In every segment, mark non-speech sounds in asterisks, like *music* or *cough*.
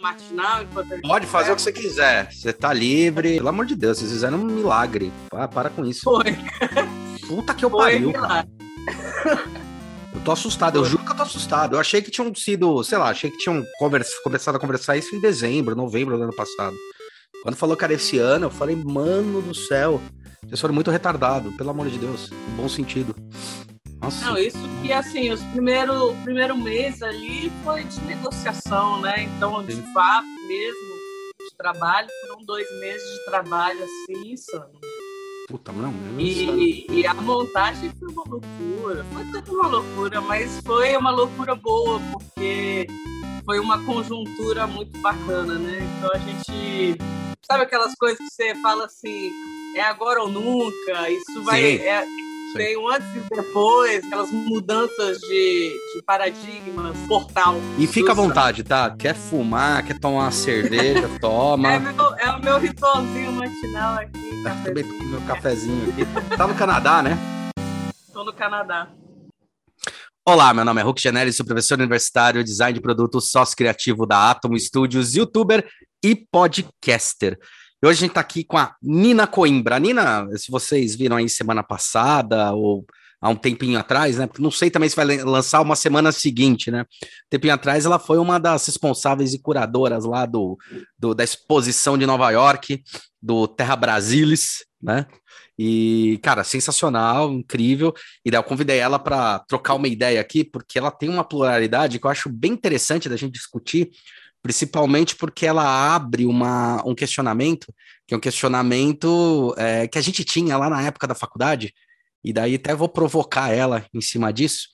matinal Pode fazer o que você quiser. Você tá livre. Pelo amor de Deus, vocês fizeram um milagre. Ah, para com isso. Foi. Puta que eu Foi pariu, cara. Eu tô assustado, eu juro que eu tô assustado. Eu achei que tinham sido, sei lá, achei que tinham conversa, começado a conversar isso em dezembro, novembro do ano passado. Quando falou que era esse ano, eu falei, mano do céu, vocês foram muito retardados, pelo amor de Deus, no bom sentido. Nossa. Não, isso que assim, os primeiro, primeiro mês ali foi de negociação, né? Então, de Sim. fato mesmo, de trabalho, foram dois meses de trabalho assim, insano. Puta, não, e, e, a montagem foi uma loucura, foi tudo uma loucura, mas foi uma loucura boa, porque foi uma conjuntura muito bacana, né? Então a gente. Sabe aquelas coisas que você fala assim, é agora ou nunca, isso vai. É, tem um antes e depois, aquelas mudanças de, de paradigmas, portal. E fica à vontade, tá? Quer fumar, quer tomar uma cerveja, *laughs* toma. É, meu, é, o meu ritualzinho matinal aqui. Tá, também com meu cafezinho aqui. Tá no Canadá, né? Tô no Canadá. Olá, meu nome é Hulk Janelli, sou professor universitário, design de produto, sócio criativo da Atom Studios, youtuber e podcaster. E hoje a gente está aqui com a Nina Coimbra. A Nina, se vocês viram aí semana passada ou há um tempinho atrás, né? Porque não sei também se vai lançar uma semana seguinte, né? Um tempinho atrás ela foi uma das responsáveis e curadoras lá do, do da exposição de Nova York, do Terra Brasilis, né? E, cara, sensacional, incrível. E daí eu convidei ela para trocar uma ideia aqui, porque ela tem uma pluralidade que eu acho bem interessante da gente discutir, principalmente porque ela abre uma, um questionamento, que é um questionamento é, que a gente tinha lá na época da faculdade, e daí até vou provocar ela em cima disso.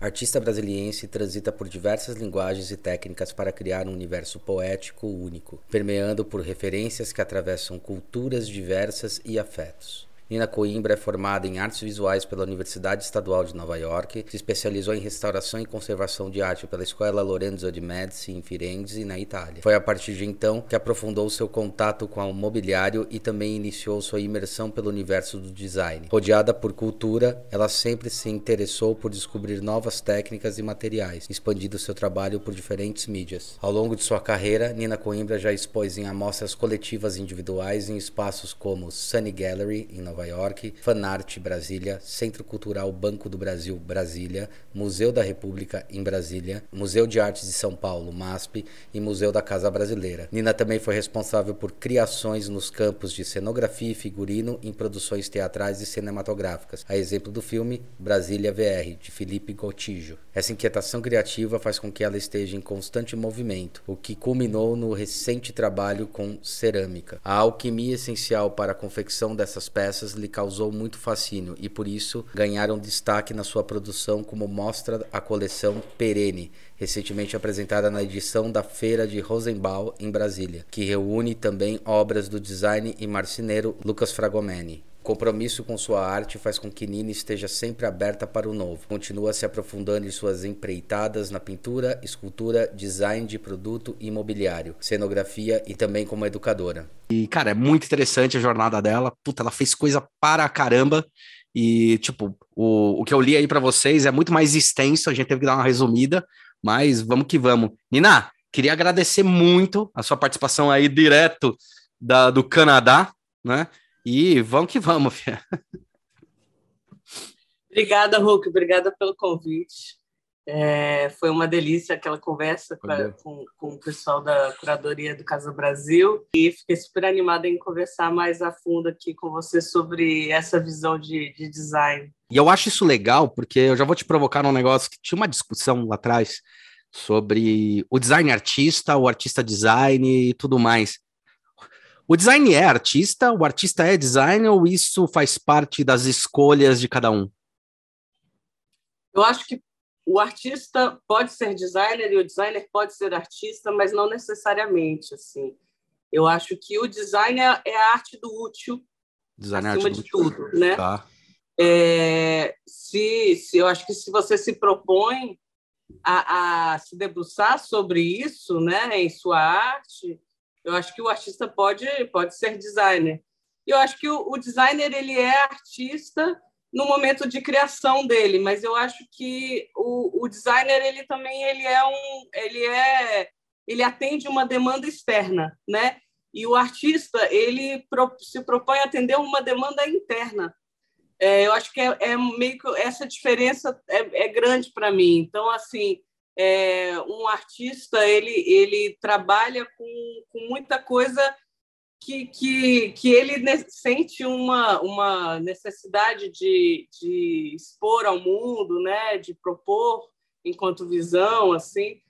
Artista brasiliense transita por diversas linguagens e técnicas para criar um universo poético único, permeando por referências que atravessam culturas diversas e afetos. Nina Coimbra é formada em artes visuais pela Universidade Estadual de Nova York, se especializou em restauração e conservação de arte pela Escola Lorenzo de Medici em Firenze, na Itália. Foi a partir de então que aprofundou seu contato com o mobiliário e também iniciou sua imersão pelo universo do design. Rodeada por cultura, ela sempre se interessou por descobrir novas técnicas e materiais, expandindo seu trabalho por diferentes mídias. Ao longo de sua carreira, Nina Coimbra já expôs em amostras coletivas individuais em espaços como Sunny Gallery em Nova Nova York, Fanart Brasília, Centro Cultural Banco do Brasil Brasília, Museu da República em Brasília, Museu de Artes de São Paulo MASP e Museu da Casa Brasileira. Nina também foi responsável por criações nos campos de cenografia e figurino em produções teatrais e cinematográficas, a exemplo do filme Brasília VR de Felipe Gotijo. Essa inquietação criativa faz com que ela esteja em constante movimento, o que culminou no recente trabalho com cerâmica. A alquimia essencial para a confecção dessas peças peças lhe causou muito fascínio e por isso ganharam destaque na sua produção, como mostra a coleção Perene, recentemente apresentada na edição da Feira de Rosenbaum em Brasília, que reúne também obras do design e marceneiro Lucas Fragomeni compromisso com sua arte faz com que Nina esteja sempre aberta para o novo. Continua se aprofundando em suas empreitadas na pintura, escultura, design de produto e imobiliário, cenografia e também como educadora. E, cara, é muito interessante a jornada dela. Puta, ela fez coisa para caramba. E, tipo, o, o que eu li aí para vocês é muito mais extenso, a gente teve que dar uma resumida, mas vamos que vamos. Nina, queria agradecer muito a sua participação aí direto da, do Canadá, né? E vamos que vamos, Fia. Obrigada, Hulk. Obrigada pelo convite. É, foi uma delícia aquela conversa pra, com, com, o pessoal da curadoria do Casa Brasil e fiquei super animada em conversar mais a fundo aqui com você sobre essa visão de, de design. E eu acho isso legal porque eu já vou te provocar num negócio que tinha uma discussão lá atrás sobre o design artista, o artista design e tudo mais. O design é artista? O artista é designer ou isso faz parte das escolhas de cada um? Eu acho que o artista pode ser designer e o designer pode ser artista, mas não necessariamente assim. Eu acho que o design é, é a arte do útil, design é acima de tudo, né? Tá. É, se, se eu acho que se você se propõe a, a se debruçar sobre isso, né, em sua arte, eu acho que o artista pode, pode ser designer. E eu acho que o, o designer ele é artista no momento de criação dele, mas eu acho que o, o designer ele também ele é um ele é ele atende uma demanda externa, né? E o artista ele se propõe a atender uma demanda interna. É, eu acho que é, é, meio que essa diferença é, é grande para mim. Então, assim, é, um artista ele ele trabalha com, com muita coisa que, que, que ele sente uma, uma necessidade de, de expor ao mundo, né, de propor enquanto visão, assim.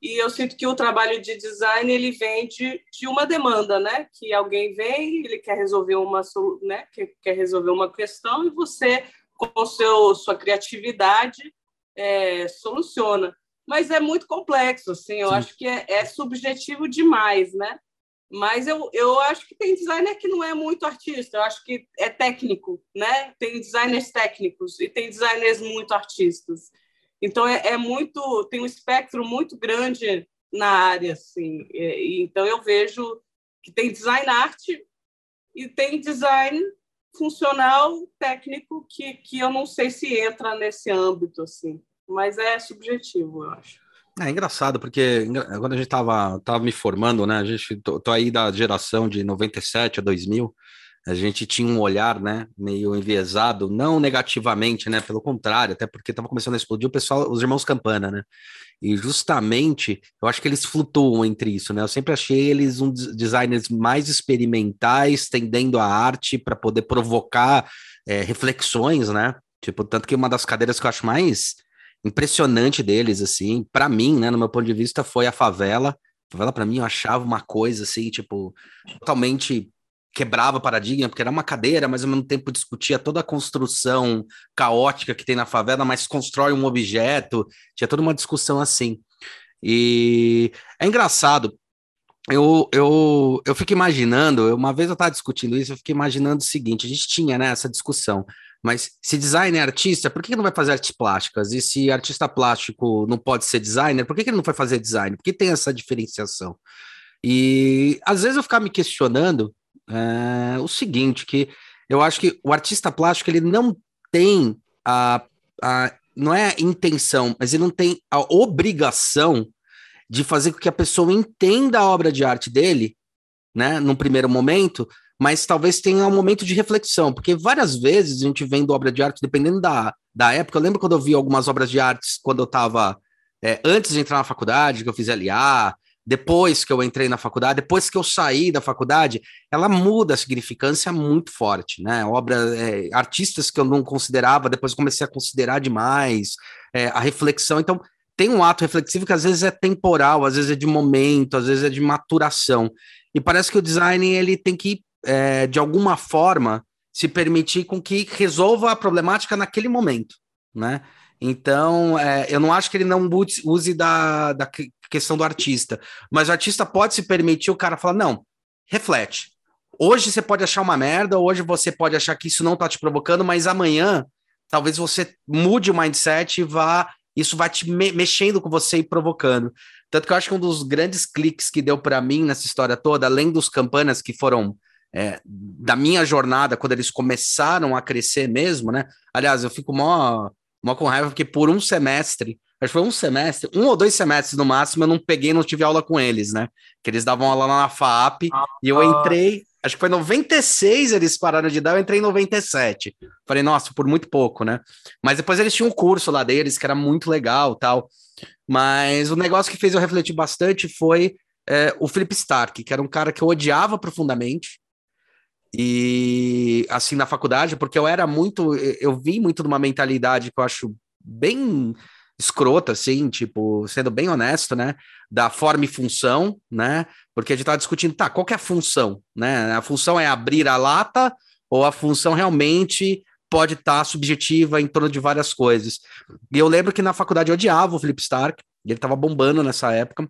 E eu sinto que o trabalho de design ele vem de, de uma demanda, né? Que alguém vem, ele quer resolver uma, né? Quer, quer resolver uma questão e você, com seu, sua criatividade, é, soluciona. Mas é muito complexo, assim. Eu Sim. acho que é, é subjetivo demais, né? Mas eu, eu acho que tem designer que não é muito artista, eu acho que é técnico, né? Tem designers técnicos e tem designers muito artistas. Então é, é muito, tem um espectro muito grande na área, assim. E, então eu vejo que tem design arte e tem design funcional técnico que, que eu não sei se entra nesse âmbito, assim. Mas é subjetivo, eu acho. É engraçado, porque quando a gente tava, tava me formando, né? A gente tô, tô, aí da geração de 97 a 2000, a gente tinha um olhar, né, meio enviesado, não negativamente, né? Pelo contrário, até porque tava começando a explodir o pessoal, os irmãos Campana, né? E justamente, eu acho que eles flutuam entre isso, né? Eu sempre achei eles um designers mais experimentais, tendendo a arte para poder provocar é, reflexões, né? Tipo, tanto que uma das cadeiras que eu acho mais impressionante deles, assim, para mim, né, no meu ponto de vista, foi a favela. A favela, para mim, eu achava uma coisa, assim, tipo, totalmente quebrava paradigma, porque era uma cadeira, mas ao mesmo tempo discutia toda a construção caótica que tem na favela, mas constrói um objeto, tinha toda uma discussão assim. E é engraçado, eu, eu, eu fico imaginando, uma vez eu estava discutindo isso, eu fiquei imaginando o seguinte: a gente tinha né, essa discussão. Mas se designer é artista, por que não vai fazer artes plásticas? E se artista plástico não pode ser designer, por que ele não vai fazer design? Por que tem essa diferenciação? E às vezes eu ficava me questionando é, o seguinte, que eu acho que o artista plástico ele não tem a, a não é a intenção, mas ele não tem a obrigação de fazer com que a pessoa entenda a obra de arte dele, né, num primeiro momento, mas talvez tenha um momento de reflexão, porque várias vezes a gente vendo obra de arte, dependendo da, da época, eu lembro quando eu vi algumas obras de artes quando eu estava é, antes de entrar na faculdade, que eu fiz LA, depois que eu entrei na faculdade, depois que eu saí da faculdade, ela muda a significância muito forte, né? Obra, é, artistas que eu não considerava, depois comecei a considerar demais, é, a reflexão. Então, tem um ato reflexivo que às vezes é temporal, às vezes é de momento, às vezes é de maturação. E parece que o design ele tem que é, de alguma forma, se permitir com que resolva a problemática naquele momento, né? Então, é, eu não acho que ele não use da, da questão do artista, mas o artista pode se permitir o cara falar, não, reflete. Hoje você pode achar uma merda, hoje você pode achar que isso não tá te provocando, mas amanhã talvez você mude o mindset e vá, isso vai te me mexendo com você e provocando. Tanto que eu acho que um dos grandes cliques que deu para mim nessa história toda, além dos campanas que foram é, da minha jornada, quando eles começaram a crescer mesmo, né? Aliás, eu fico mó, mó com raiva, porque por um semestre, acho que foi um semestre, um ou dois semestres no máximo, eu não peguei, não tive aula com eles, né? Que eles davam aula lá na FAP, ah, e eu entrei, acho que foi 96 eles pararam de dar, eu entrei em 97. Falei, nossa, por muito pouco, né? Mas depois eles tinham um curso lá deles, que era muito legal tal. Mas o negócio que fez eu refletir bastante foi é, o Philip Stark, que era um cara que eu odiava profundamente, e assim na faculdade, porque eu era muito, eu vi muito de uma mentalidade que eu acho bem escrota, assim, tipo, sendo bem honesto, né? Da forma e função, né? Porque a gente tava discutindo, tá, qual que é a função, né? A função é abrir a lata ou a função realmente pode estar tá subjetiva em torno de várias coisas. E eu lembro que na faculdade eu odiava o Philip Stark, ele tava bombando nessa época,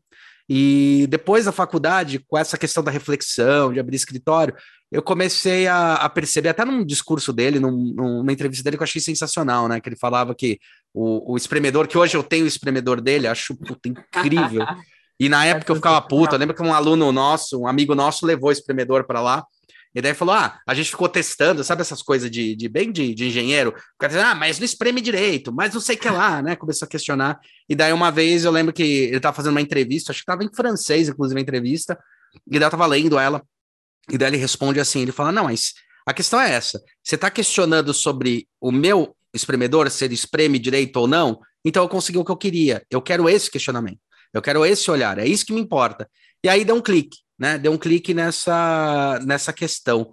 e depois da faculdade, com essa questão da reflexão, de abrir escritório, eu comecei a, a perceber, até num discurso dele, num, numa entrevista dele que eu achei sensacional, né? Que ele falava que o, o espremedor, que hoje eu tenho o espremedor dele, acho puta, incrível. *laughs* E na época eu ficava puta, eu lembro que um aluno nosso, um amigo nosso, levou o espremedor para lá. E daí falou: ah, a gente ficou testando, sabe essas coisas de, de bem de, de engenheiro? O cara dizendo, ah, mas não espreme direito, mas não sei o que lá, né? Começou a questionar. E daí uma vez eu lembro que ele tava fazendo uma entrevista, acho que tava em francês, inclusive, a entrevista, e daí eu tava lendo ela, e daí ele responde assim: ele fala, não, mas a questão é essa: você tá questionando sobre o meu espremedor, se ele espreme direito ou não, então eu consegui o que eu queria. Eu quero esse questionamento, eu quero esse olhar, é isso que me importa. E aí deu um clique né? Deu um clique nessa, nessa questão.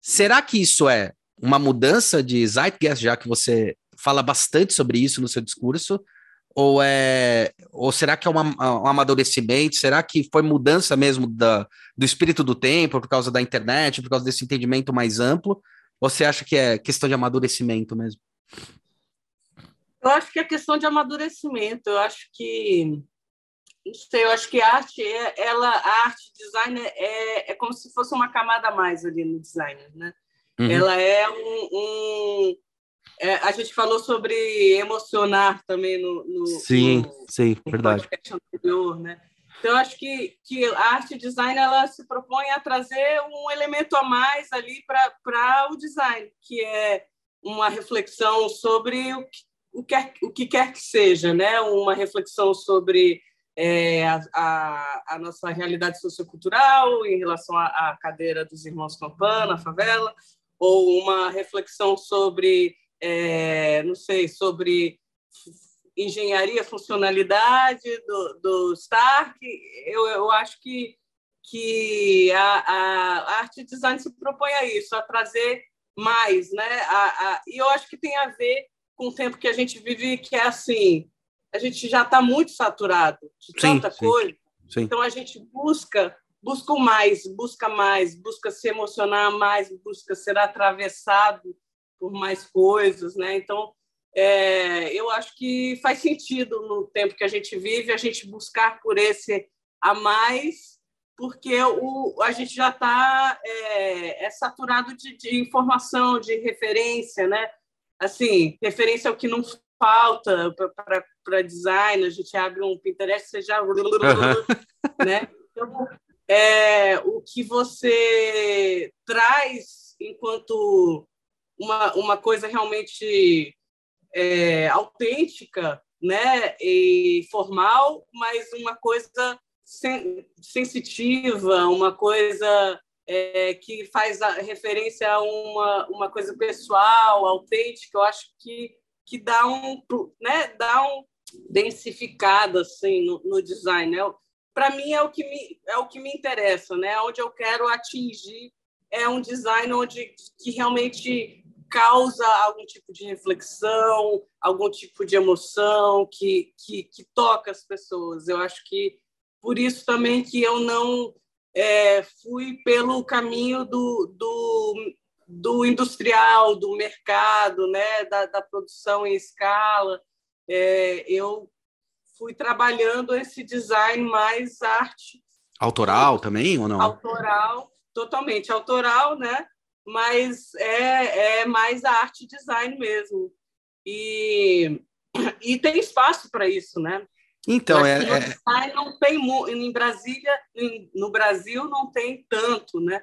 Será que isso é uma mudança de zeitgeist, já que você fala bastante sobre isso no seu discurso? Ou, é, ou será que é uma, um amadurecimento? Será que foi mudança mesmo da, do espírito do tempo por causa da internet, por causa desse entendimento mais amplo? Ou você acha que é questão de amadurecimento mesmo? Eu acho que é questão de amadurecimento. Eu acho que não sei, eu acho que a arte, é, ela, a arte design é, é como se fosse uma camada a mais ali no design, né? Uhum. Ela é um, um é, a gente falou sobre emocionar também no, no sim, no, sim, no verdade. anterior, né? Então, eu acho que, que a arte design ela se propõe a trazer um elemento a mais ali para o design, que é uma reflexão sobre o que, o, que, o que quer que seja, né? Uma reflexão sobre é, a, a, nossa realidade sociocultural em relação à, à cadeira dos irmãos Campana, na favela, ou uma reflexão sobre, é, não sei, sobre engenharia, funcionalidade do, do Stark. Eu, eu acho que, que a, a arte design se propõe a isso, a trazer mais, né? A, a, e eu acho que tem a ver com o tempo que a gente vive, que é assim, a gente já está muito saturado de tanta sim, coisa. Sim. Então a gente busca busca mais, busca mais, busca se emocionar mais, busca ser atravessado por mais coisas, né? Então é, eu acho que faz sentido no tempo que a gente vive a gente buscar por esse a mais, porque o, a gente já está é, é, saturado de, de informação, de referência, né? Assim, referência ao que não falta para design, a gente abre um Pinterest, você já. *laughs* né? Então, é, o que você traz enquanto uma, uma coisa realmente é, autêntica né? e formal, mas uma coisa sen sensitiva, uma coisa é, que faz a referência a uma, uma coisa pessoal, autêntica. Eu acho que que dá um, né, dá um densificado assim no, no design. Né? Para mim é o que me é o que me interessa, né? Onde eu quero atingir é um design onde que realmente causa algum tipo de reflexão, algum tipo de emoção que, que, que toca as pessoas. Eu acho que por isso também que eu não é, fui pelo caminho do, do do industrial, do mercado, né, da, da produção em escala. É, eu fui trabalhando esse design mais arte. Autoral também ou não? Autoral, totalmente autoral, né? Mas é, é mais a arte design mesmo. E, e tem espaço para isso, né? Então, é, é... Design não tem em Brasília, no Brasil não tem tanto, né?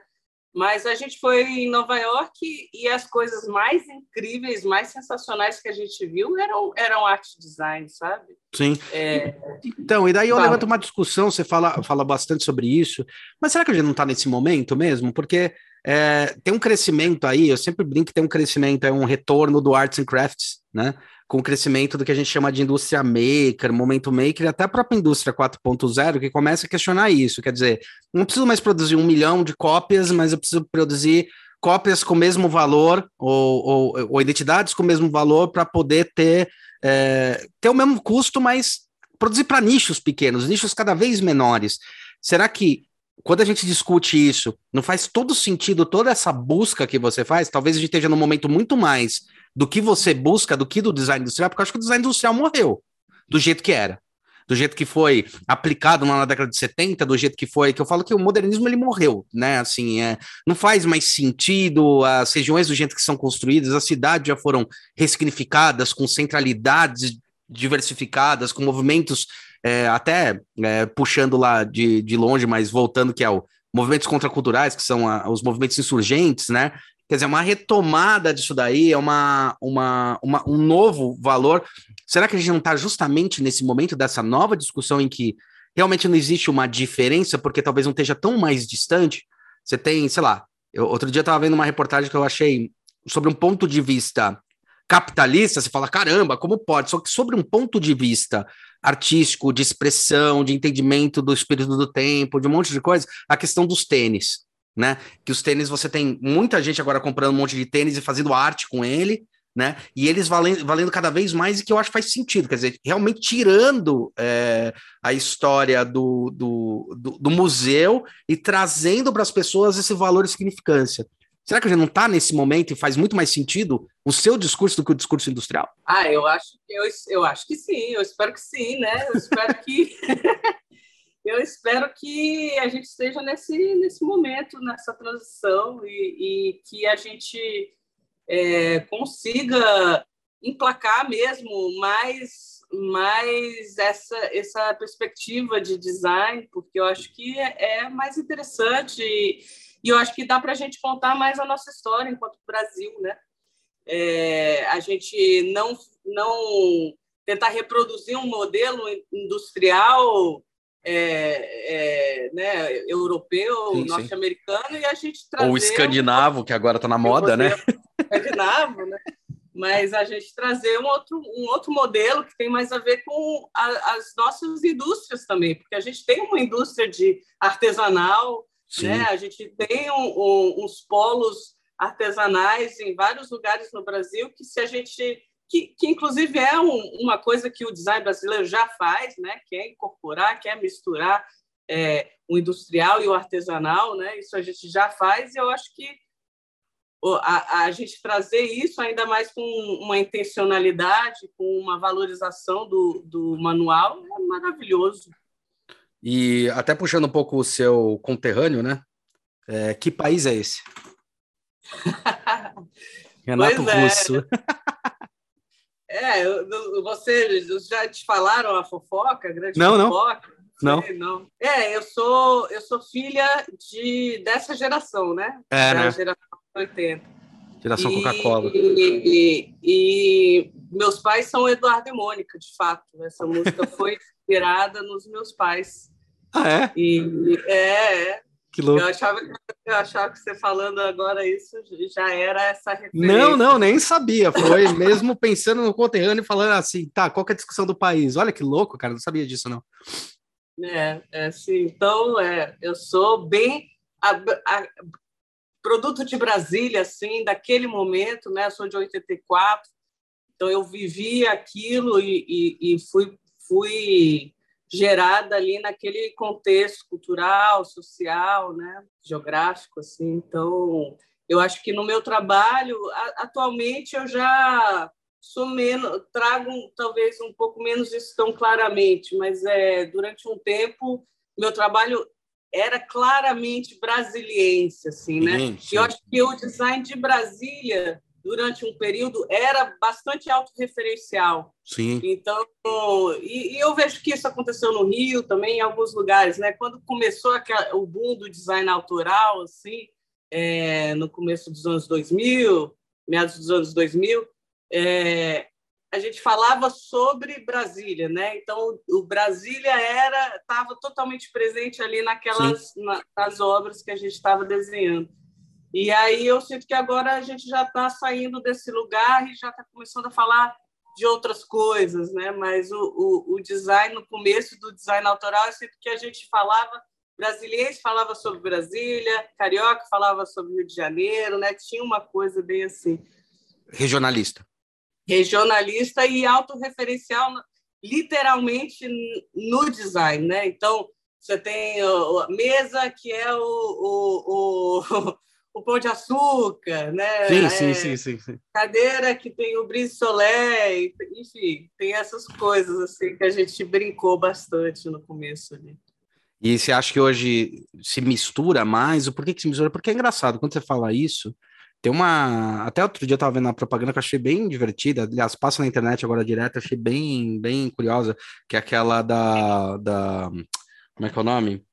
Mas a gente foi em Nova York e as coisas mais incríveis, mais sensacionais que a gente viu eram, eram arte design, sabe? Sim. É... Então, e daí eu levanto uma discussão, você fala, fala bastante sobre isso, mas será que a gente não está nesse momento mesmo? Porque é, tem um crescimento aí, eu sempre brinco que tem um crescimento, é um retorno do Arts and Crafts, né? Com o crescimento do que a gente chama de indústria maker, momento maker, até a própria indústria 4.0, que começa a questionar isso. Quer dizer, não preciso mais produzir um milhão de cópias, mas eu preciso produzir cópias com o mesmo valor, ou, ou, ou identidades com o mesmo valor, para poder ter, é, ter o mesmo custo, mas produzir para nichos pequenos, nichos cada vez menores. Será que quando a gente discute isso, não faz todo sentido toda essa busca que você faz? Talvez a gente esteja num momento muito mais do que você busca, do que do design industrial, porque eu acho que o design industrial morreu do jeito que era. Do jeito que foi aplicado na década de 70, do jeito que foi, que eu falo que o modernismo ele morreu, né? Assim, é, não faz mais sentido, as regiões do jeito que são construídas, as cidades já foram ressignificadas, com centralidades diversificadas, com movimentos é, até é, puxando lá de, de longe, mas voltando, que é o movimentos contraculturais, que são a, os movimentos insurgentes, né? Quer dizer, uma retomada disso daí, é uma, uma, uma, um novo valor. Será que a gente não está justamente nesse momento dessa nova discussão em que realmente não existe uma diferença, porque talvez não esteja tão mais distante? Você tem, sei lá, eu, outro dia eu estava vendo uma reportagem que eu achei sobre um ponto de vista capitalista, você fala, caramba, como pode? Só que sobre um ponto de vista artístico, de expressão, de entendimento do espírito do tempo, de um monte de coisa, a questão dos tênis né? Que os tênis você tem muita gente agora comprando um monte de tênis e fazendo arte com ele, né? E eles valendo, valendo cada vez mais e que eu acho que faz sentido, quer dizer, realmente tirando é, a história do, do, do, do, museu e trazendo para as pessoas esse valor e significância. Será que a gente não está nesse momento e faz muito mais sentido o seu discurso do que o discurso industrial? Ah, eu acho, eu, eu acho que sim, eu espero que sim, né? Eu espero que *laughs* eu espero que a gente esteja nesse, nesse momento, nessa transição, e, e que a gente é, consiga emplacar mesmo mais, mais essa, essa perspectiva de design, porque eu acho que é, é mais interessante e, e eu acho que dá para a gente contar mais a nossa história enquanto Brasil, né? É, a gente não, não tentar reproduzir um modelo industrial é, é, né, europeu, norte-americano, e a gente trazer... Ou escandinavo, um... que agora está na moda, né? Escandinavo, né? Mas a gente trazer um outro, um outro modelo que tem mais a ver com a, as nossas indústrias também, porque a gente tem uma indústria de artesanal, né? a gente tem um, um, uns polos artesanais em vários lugares no Brasil que se a gente que, que inclusive é um, uma coisa que o design brasileiro já faz, né? que é incorporar, que é misturar é, o industrial e o artesanal, né? isso a gente já faz, e eu acho que a, a, gente trazer isso ainda mais com uma intencionalidade, com uma valorização do, do manual, é maravilhoso. E até puxando um pouco o seu conterrâneo, né? É, que país é esse? *laughs* Renato é. Russo. É, *laughs* você já te falaram a fofoca, a grande não, fofoca? Não. Sei, não. É, eu sou eu sou filha de dessa geração, né? É, da né? geração 80. Geração Coca-Cola. E, e, e, meus pais são Eduardo e Mônica, de fato. Essa música foi inspirada nos meus pais. Ah, é? E, é, é. Que louco. Eu achava, eu achava que você falando agora isso já era essa referência. Não, não, nem sabia. Foi mesmo pensando no conterrâneo e falando assim, tá, qual é a discussão do país? Olha que louco, cara, não sabia disso, não. É, é assim, então, é, eu sou bem a, a, produto de Brasília, assim, daquele momento, né? Eu sou de 84, então eu vivi aquilo e, e, e fui, fui gerada ali naquele contexto cultural, social, né, geográfico, assim. Então, eu acho que no meu trabalho, atualmente, eu já sou menos, trago talvez um pouco menos isso tão claramente, mas é durante um tempo meu trabalho era claramente brasiliense, assim, né? Sim, sim. Eu acho que o design de Brasília durante um período, era bastante autorreferencial. Sim. Então, e, e, eu vejo que isso aconteceu no Rio também, em alguns lugares, né? Quando começou aquela, o boom do design autoral, assim, é, no começo dos anos 2000, meados dos anos 2000, é, a gente falava sobre Brasília, né? Então, o Brasília era estava totalmente presente ali naquelas na, nas obras que a gente estava desenhando. E aí eu sinto que agora a gente já está saindo desse lugar e já está começando a falar de outras coisas, né? Mas o, o, o, design, no começo do design autoral, eu sinto que a gente falava, brasileiro falava sobre Brasília, carioca falava sobre Rio de Janeiro, né? Tinha uma coisa bem assim. Regionalista. Regionalista e autorreferencial, literalmente no design, né? Então, você tem a mesa que é o, o, o *laughs* o pão de açúcar, né? Sim, sim, é, sim, sim, sim, Cadeira que tem o brise soleil, enfim, tem essas coisas assim que a gente brincou bastante no começo ali. E você acha que hoje se mistura mais? Por que, que se mistura? Porque é engraçado, quando você fala isso, tem uma. Até outro dia eu tava vendo uma propaganda que eu achei bem divertida. Aliás, passa na internet agora direto, achei bem, bem curiosa, que é aquela da. da como é que é o nome?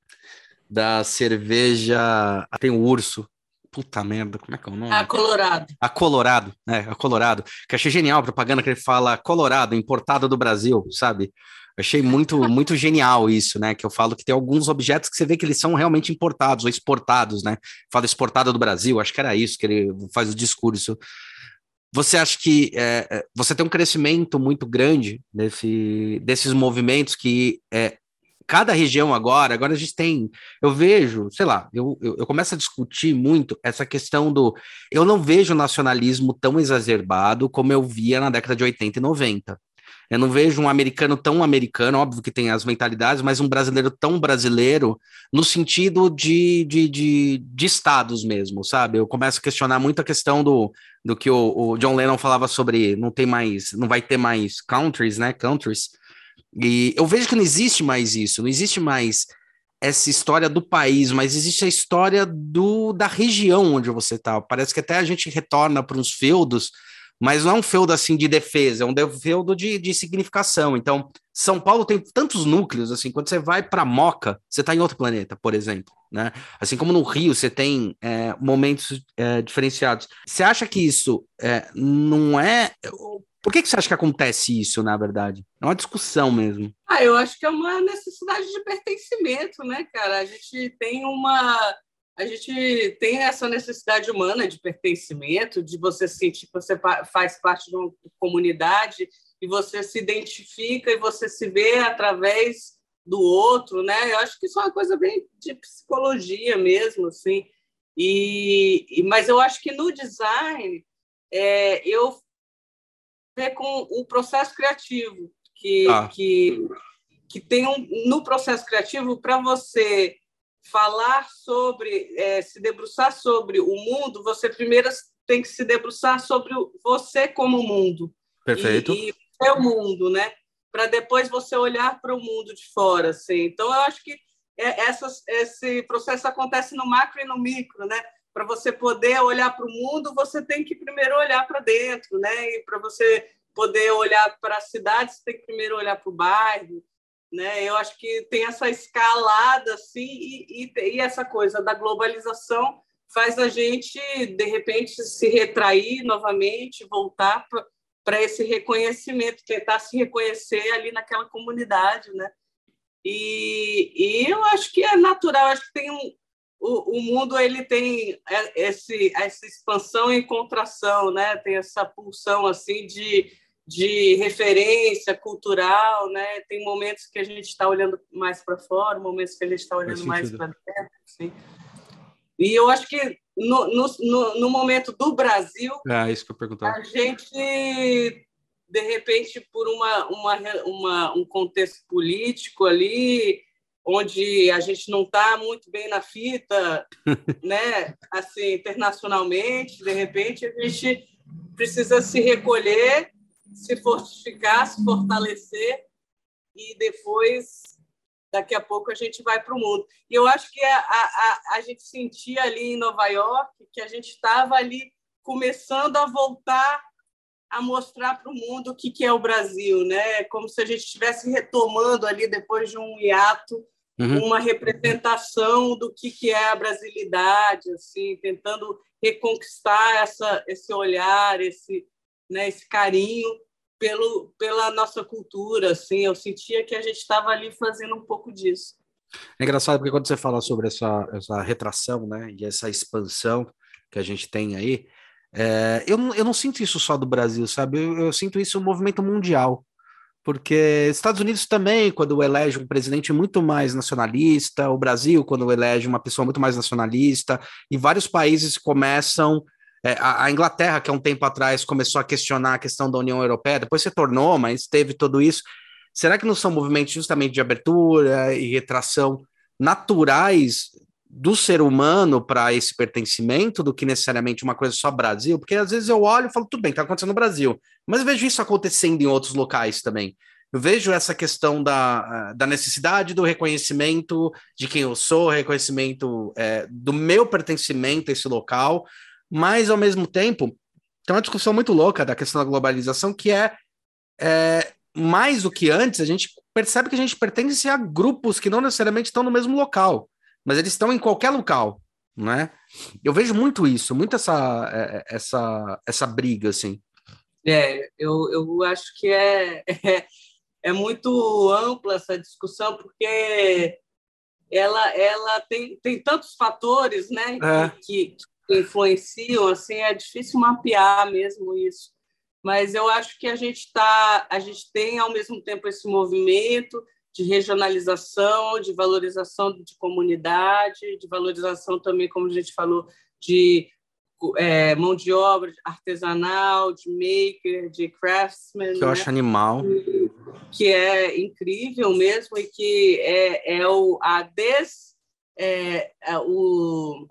da cerveja. Tem o urso. Puta merda, como é que é o nome? A Colorado. A Colorado, né? A Colorado. Que achei genial a propaganda que ele fala Colorado, importada do Brasil, sabe? Achei muito, *laughs* muito genial isso, né? Que eu falo que tem alguns objetos que você vê que eles são realmente importados ou exportados, né? Fala exportada do Brasil, acho que era isso que ele faz o discurso. Você acha que é, é você tem um crescimento muito grande desse, desses movimentos que é, cada região agora, agora a gente tem, eu vejo, sei lá, eu, eu, eu, começo a discutir muito essa questão do, eu não vejo nacionalismo tão exacerbado como eu via na década de 80 e 90. Eu não vejo um americano tão americano, óbvio que tem as mentalidades, mas um brasileiro tão brasileiro no sentido de, de, de, de estados mesmo, sabe? Eu começo a questionar muito a questão do, do que o, o John Lennon falava sobre não tem mais, não vai ter mais countries, né? Countries. E eu vejo que não existe mais isso, não existe mais essa história do país, mas existe a história do, da região onde você está. Parece que até a gente retorna para uns feudos, mas não é um feudo assim de defesa, é um feudo de, de significação. Então, São Paulo tem tantos núcleos, assim, quando você vai para Moca, você está em outro planeta, por exemplo, né? Assim como no Rio você tem é, momentos é, diferenciados. Você acha que isso é, não é por que, que você acha que acontece isso, na verdade? É uma discussão mesmo. Ah, eu acho que é uma necessidade de pertencimento, né, cara? A gente tem uma. A gente tem essa necessidade humana de pertencimento, de você sentir que você faz parte de uma comunidade e você se identifica e você se vê através do outro, né? Eu acho que isso é uma coisa bem de psicologia mesmo, assim. E, mas eu acho que no design é, eu ver com o processo criativo, que, ah. que, que tem um, no processo criativo, para você falar sobre, é, se debruçar sobre o mundo, você primeiro tem que se debruçar sobre você como mundo. Perfeito. E, e o mundo, né? Para depois você olhar para o mundo de fora. Assim. Então, eu acho que é, essas, esse processo acontece no macro e no micro, né? Para você poder olhar para o mundo, você tem que primeiro olhar para dentro, né? E para você poder olhar para a cidade, você tem que primeiro olhar para o bairro, né? Eu acho que tem essa escalada assim e, e, e essa coisa da globalização faz a gente de repente se retrair novamente, voltar para esse reconhecimento, tentar se reconhecer ali naquela comunidade, né? E, e eu acho que é natural, acho que tem um, o, o mundo ele tem esse, essa expansão e contração, né? Tem essa pulsão assim de, de referência cultural, né? Tem momentos que a gente está olhando mais para fora, momentos que a gente está olhando mais para dentro, assim. E eu acho que no, no, no, momento do Brasil, é isso que eu a gente de repente por uma, uma, uma um contexto político ali onde a gente não está muito bem na fita, *laughs* né? Assim, internacionalmente, de repente a gente precisa se recolher, se fortificar, se fortalecer e depois daqui a pouco a gente vai para o mundo. E eu acho que a, a, a gente sentia ali em Nova York que a gente estava ali começando a voltar a mostrar para o mundo o que, que é o Brasil, né? Como se a gente estivesse retomando ali depois de um hiato uhum. uma representação do que, que é a brasilidade, assim, tentando reconquistar essa, esse olhar, esse, né, esse carinho pelo, pela nossa cultura. Assim, eu sentia que a gente estava ali fazendo um pouco disso. É engraçado porque quando você fala sobre essa, essa retração né, e essa expansão que a gente tem aí, é, eu, eu não sinto isso só do Brasil, sabe? Eu, eu sinto isso no movimento mundial porque Estados Unidos também, quando elege um presidente muito mais nacionalista, o Brasil, quando elege uma pessoa muito mais nacionalista, e vários países começam. É, a, a, Inglaterra, que há um tempo atrás começou a questionar a questão da União Europeia, depois se tornou, mas teve tudo isso. Será que não são movimentos justamente de abertura e retração naturais do ser humano para esse pertencimento do que necessariamente uma coisa só Brasil, porque às vezes eu olho e falo, tudo bem, está acontecendo no Brasil, mas eu vejo isso acontecendo em outros locais também. Eu vejo essa questão da, da necessidade do reconhecimento de quem eu sou, reconhecimento é, do meu pertencimento a esse local, mas ao mesmo tempo tem uma discussão muito louca da questão da globalização que é, é mais do que antes, a gente percebe que a gente pertence a grupos que não necessariamente estão no mesmo local. Mas eles estão em qualquer local, né? Eu vejo muito isso, muito essa, é, é, essa, essa briga, assim. É, eu, eu acho que é, *laughs* é, é muito ampla essa discussão, porque ela, ela tem, tem tantos fatores né, é. que, que influenciam, assim, é difícil mapear mesmo isso. Mas eu acho que a gente tá, a gente tem ao mesmo tempo esse movimento de regionalização, de valorização de comunidade, de valorização também, como a gente falou, de é, mão de obra artesanal, de maker, de craftsman. Que eu né? acho animal. Que é incrível mesmo e que é, é o, a des. É, é o,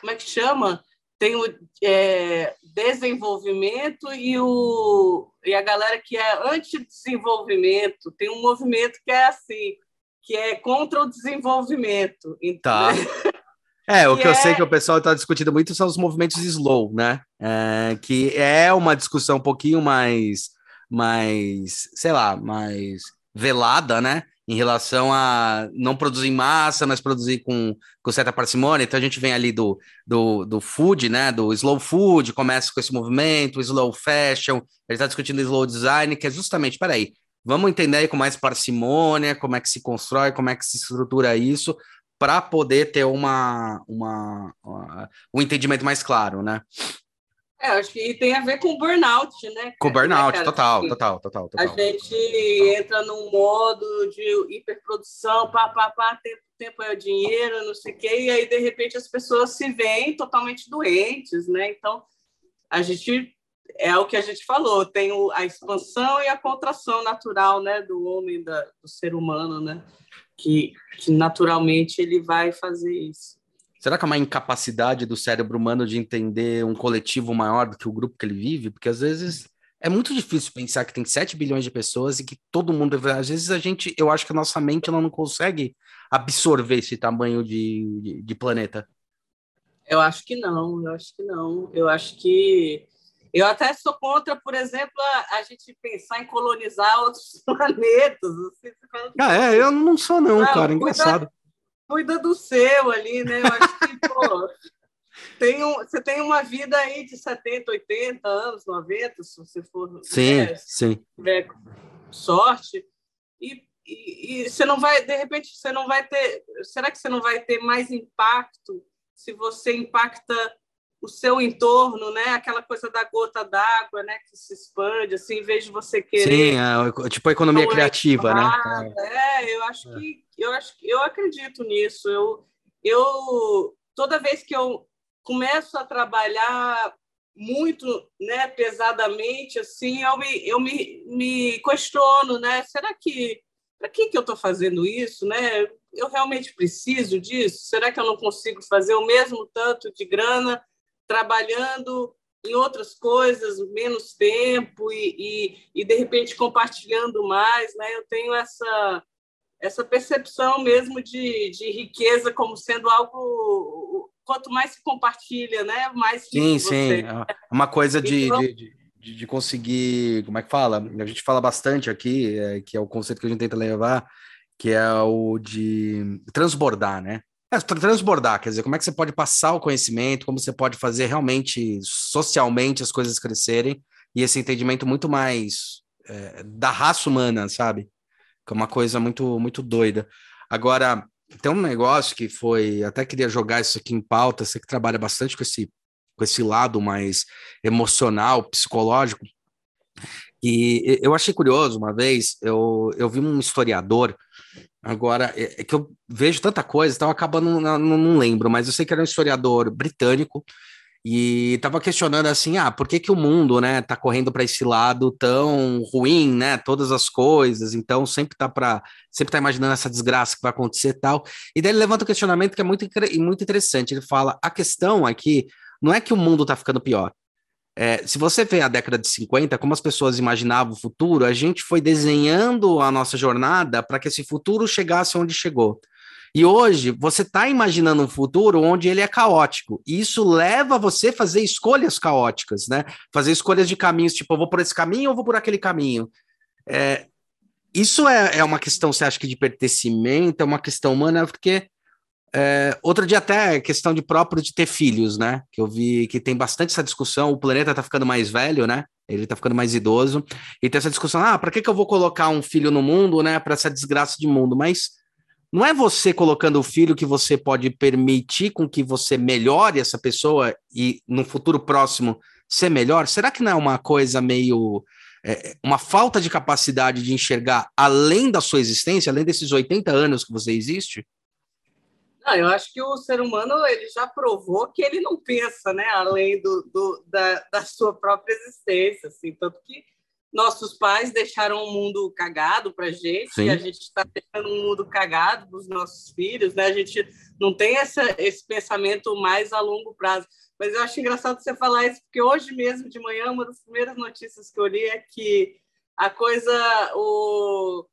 como é que chama? Tem o é, desenvolvimento e, o, e a galera que é anti-desenvolvimento. Tem um movimento que é assim, que é contra o desenvolvimento. Tá. *laughs* É, o que, que é... eu sei que o pessoal está discutindo muito são os movimentos slow, né? É, que é uma discussão um pouquinho mais, mais, sei lá, mais velada, né? Em relação a não produzir em massa, mas produzir com, com certa parcimônia. Então a gente vem ali do, do, do food, né? Do slow food, começa com esse movimento, slow fashion. Ele está discutindo slow design, que é justamente, peraí, vamos entender aí com mais parcimônia, como é que se constrói, como é que se estrutura isso, para poder ter uma, uma, um entendimento mais claro, né? É, acho que tem a ver com burnout, né? Com burnout, né, total, total, total, total. A gente total. entra num modo de hiperprodução, pá, pá, pá, tempo, tempo é o dinheiro, não sei o quê, e aí, de repente, as pessoas se veem totalmente doentes, né? Então, a gente é o que a gente falou, tem a expansão e a contração natural, né, do homem, da, do ser humano, né? que, que naturalmente ele vai fazer isso. Será que é uma incapacidade do cérebro humano de entender um coletivo maior do que o grupo que ele vive? Porque às vezes é muito difícil pensar que tem 7 bilhões de pessoas e que todo mundo. Às vezes a gente, eu acho que a nossa mente ela não consegue absorver esse tamanho de, de, de planeta. Eu acho que não, eu acho que não. Eu acho que eu até sou contra, por exemplo, a, a gente pensar em colonizar outros *laughs* planetas. Assim, ah, é, eu não sou não, não cara, engraçado. Cuida, do seu ali, né? Eu acho que, pô, *laughs* tem um, você tem uma vida aí de 70, 80 anos, 90, se você for sim, né, sim. tiver sorte, e, e, e você não vai, de repente, você não vai ter, será que você não vai ter mais impacto se você impacta o seu entorno, né? Aquela coisa da gota d'água, né? Que se expande, assim, em vez de você querer. Sim, é, tipo a economia criativa, né? É, eu acho que eu acho que eu acredito nisso. Eu, eu toda vez que eu começo a trabalhar muito, né, pesadamente, assim, eu me, eu me, me questiono, né? Será que para que que eu estou fazendo isso, né? Eu realmente preciso disso? Será que eu não consigo fazer o mesmo tanto de grana trabalhando em outras coisas, menos tempo e, e, e, de repente compartilhando mais, né? Eu tenho essa essa percepção mesmo de, de riqueza como sendo algo quanto mais se compartilha, né? Mais sim, sim, é uma coisa de, então, de, de, de, conseguir, como é que fala? A gente fala bastante aqui, é, que é o conceito que a gente tenta levar, que é o de transbordar, né? É, transbordar, quer dizer, como é que você pode passar o conhecimento, como você pode fazer realmente socialmente as coisas crescerem e esse entendimento muito mais é, da raça humana, sabe? Que é uma coisa muito, muito doida. Agora, tem um negócio que foi, até queria jogar isso aqui em pauta, você que trabalha bastante com esse, com esse lado mais emocional, psicológico, e eu achei curioso uma vez, eu, eu vi um historiador Agora, é, é que eu vejo tanta coisa, então acabando, não, não lembro, mas eu sei que era um historiador britânico e estava questionando assim, ah, por que, que o mundo, né, tá correndo para esse lado tão ruim, né, todas as coisas, então sempre tá para, sempre tá imaginando essa desgraça que vai acontecer tal. E daí ele levanta um questionamento que é muito, muito interessante. Ele fala: a questão aqui não é que o mundo tá ficando pior, é, se você vê a década de 50, como as pessoas imaginavam o futuro, a gente foi desenhando a nossa jornada para que esse futuro chegasse onde chegou. E hoje você está imaginando um futuro onde ele é caótico. E isso leva você a fazer escolhas caóticas, né? Fazer escolhas de caminhos, tipo, eu vou por esse caminho ou vou por aquele caminho. É, isso é, é uma questão, você acha que de pertencimento, é uma questão humana, porque É, outro dia até questão de próprio de ter filhos, né? Que eu vi que tem bastante essa discussão. O planeta tá ficando mais velho, né? Ele tá ficando mais idoso. E tem essa discussão: ah, para que, que eu vou colocar um filho no mundo, né? Para essa desgraça de mundo. Mas não é você colocando o filho que você pode permitir com que você melhore essa pessoa e no futuro próximo ser melhor? Será que não é uma coisa meio. É, uma falta de capacidade de enxergar além da sua existência, além desses 80 anos que você existe? Não, eu acho que o ser humano ele já provou que ele não pensa, né, além do, do da, da, sua própria existência, assim, tanto que nossos pais deixaram o mundo cagado para gente, Sim. e a gente está deixando um mundo cagado para os nossos filhos, né? A gente não tem essa, esse pensamento mais a longo prazo. Mas eu acho engraçado você falar isso, porque hoje mesmo de manhã uma das primeiras notícias que eu li é que a coisa, o,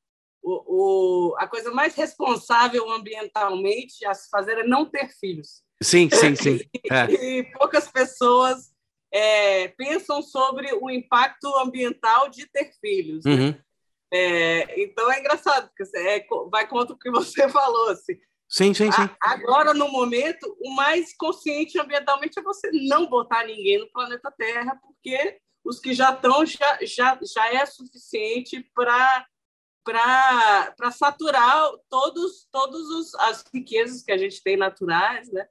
o, o, a coisa mais responsável ambientalmente a se fazer é não ter filhos. Sim, sim, sim. *laughs* É. e, poucas pessoas é, pensam sobre o impacto ambiental de ter filhos. Né? Uhum. Né? É, então é engraçado, porque é, vai contra o que você *laughs* falou. Assim. Sim, sim, sim. A, agora, no momento, o mais consciente ambientalmente é você não botar ninguém no planeta Terra, porque os que já estão já, já, já é suficiente para para saturar todos todos as riquezas que a gente tem naturais, né?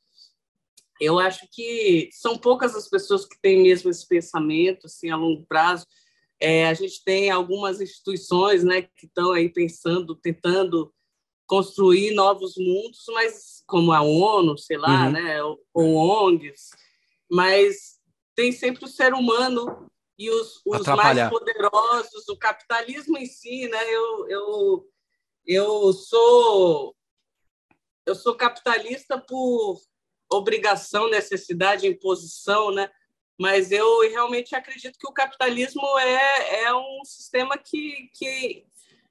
Eu acho que são poucas as pessoas que têm mesmo esse pensamento assim a longo prazo. É, a gente tem algumas instituições, né, que estão aí pensando, tentando construir novos mundos, mas como a ONU, sei lá, uhum. né, ou, ou ONGs, mas tem sempre o ser humano e os, os mais poderosos, o capitalismo em si, né? Eu, eu, eu sou eu sou capitalista por obrigação, necessidade, imposição, né? Mas eu realmente acredito que o capitalismo é, é um sistema que, que,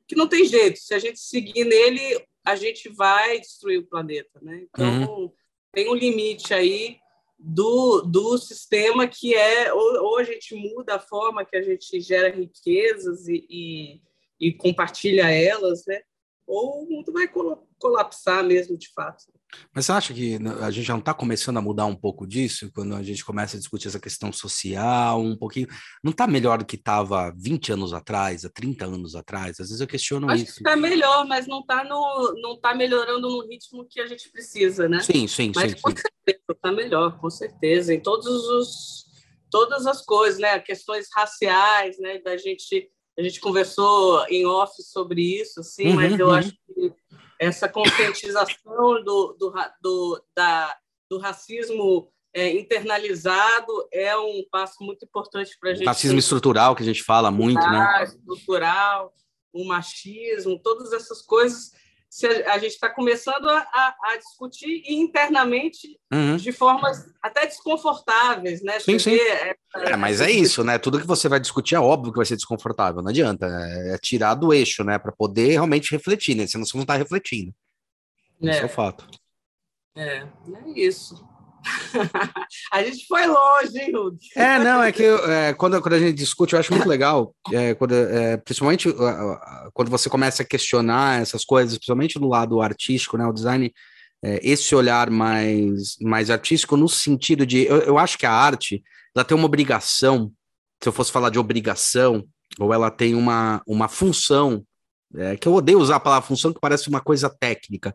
que não tem jeito. Se a gente seguir nele, a gente vai destruir o planeta, né? Então, uhum. tem um limite aí do, do sistema que é ou, ou, a gente muda a forma que a gente gera riquezas e, e, e compartilha elas, né? ou o mundo vai colapsar mesmo de fato. Mas você acha que a gente já não está começando a mudar um pouco disso, quando a gente começa a discutir essa questão social, um pouquinho? Não está melhor do que estava 20 anos atrás, há 30 anos atrás? Às vezes eu questiono Acho isso. Acho que está melhor, mas não está não tá melhorando no ritmo que a gente precisa, né? Sim, sim, mas sim. com sim. certeza está melhor, com certeza. Em todos os todas as coisas, né? Questões raciais, né? Da gente a gente conversou em off sobre isso, assim, uhum, mas eu uhum. acho que essa conscientização do, do, do, da, do racismo é, internalizado é um passo muito importante para a gente. Racismo estrutural, que a gente fala muito, né? Estrutural, o machismo, todas essas coisas a, a gente está começando a, a, a, discutir internamente uhum. de formas até desconfortáveis, né? Sim, sim. É, é, mas é isso, né? Tudo que você vai discutir é óbvio que vai ser desconfortável, não adianta. É, é tirar do eixo, né? Para poder realmente refletir, né? Senão você não está refletindo. É. Esse é o fato. É, é isso. *laughs* a gente foi longe, hein, Rudy? É, não, é que é, quando, quando a gente discute, eu acho muito legal, é, quando, é, principalmente quando você começa a questionar essas coisas, principalmente no lado artístico, né, o design, é, esse olhar mais, mais artístico no sentido de, eu, eu acho que a arte, ela tem uma obrigação, se eu fosse falar de obrigação, ou ela tem uma, uma função, é, que eu odeio usar a palavra função, que parece uma coisa técnica,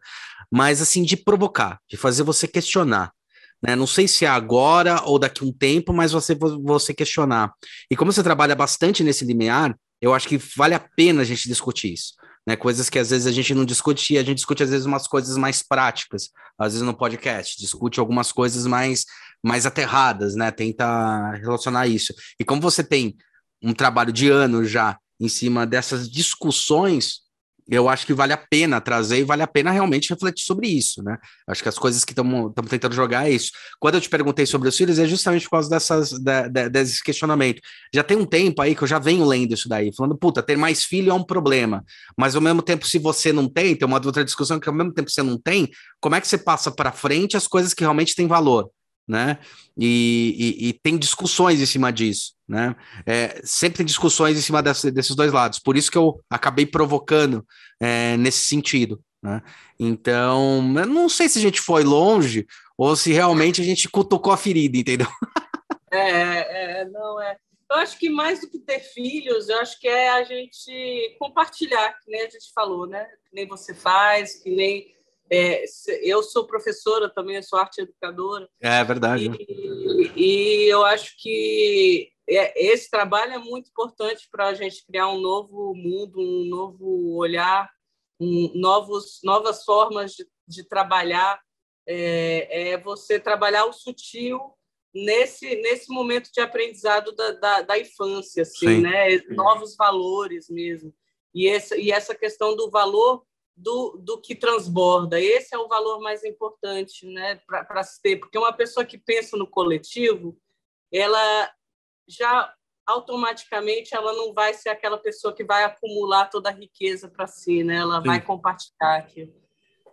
mas assim, de provocar, de fazer você questionar. Né? Não sei se é agora ou daqui um tempo, mas você, você questionar. E como você trabalha bastante nesse limiar, eu acho que vale a pena a gente discutir isso. Né, coisas que às vezes a gente não discute, a gente discute às vezes umas coisas mais práticas, às vezes no podcast, discute algumas coisas mais, mais aterradas, né? Tenta relacionar isso. E como você tem um trabalho de anos já em cima dessas discussões, eu acho que vale a pena trazer e vale a pena realmente refletir sobre isso, né? Acho que as coisas que estamos tentando jogar é isso. Quando eu te perguntei sobre os filhos, é justamente por causa dessas, de, de, desse questionamento. Já tem um tempo aí que eu já venho lendo isso daí, falando, puta, ter mais filho é um problema, mas ao mesmo tempo, se você não tem, tem uma outra discussão que ao mesmo tempo você não tem, como é que você passa para frente as coisas que realmente têm valor? Né? E, e, e, tem discussões em cima disso, né? É, sempre tem discussões em cima desse, desses dois lados. Por isso que eu acabei provocando é, nesse sentido, né? Então, eu não sei se a gente foi longe ou se realmente a gente cutucou a ferida, entendeu? *laughs* É, é, não é. Eu acho que mais do que ter filhos, eu acho que é a gente compartilhar, que nem a gente falou, né? Que nem você faz, que nem é, eu sou professora também, eu sou arte educadora. É verdade. E, e eu acho que é, esse trabalho é muito importante para a gente criar um novo mundo, um novo olhar, um, novos, novas formas de, de trabalhar. É, é, você trabalhar o sutil nesse, nesse momento de aprendizado da, da, da infância, assim, né? novos valores mesmo. E essa, e essa questão do valor do, do que transborda. Esse é o valor mais importante né, para se ter, porque uma pessoa que pensa no coletivo, ela já automaticamente ela não vai ser aquela pessoa que vai acumular toda a riqueza para si, né? ela Sim. vai compartilhar aquilo.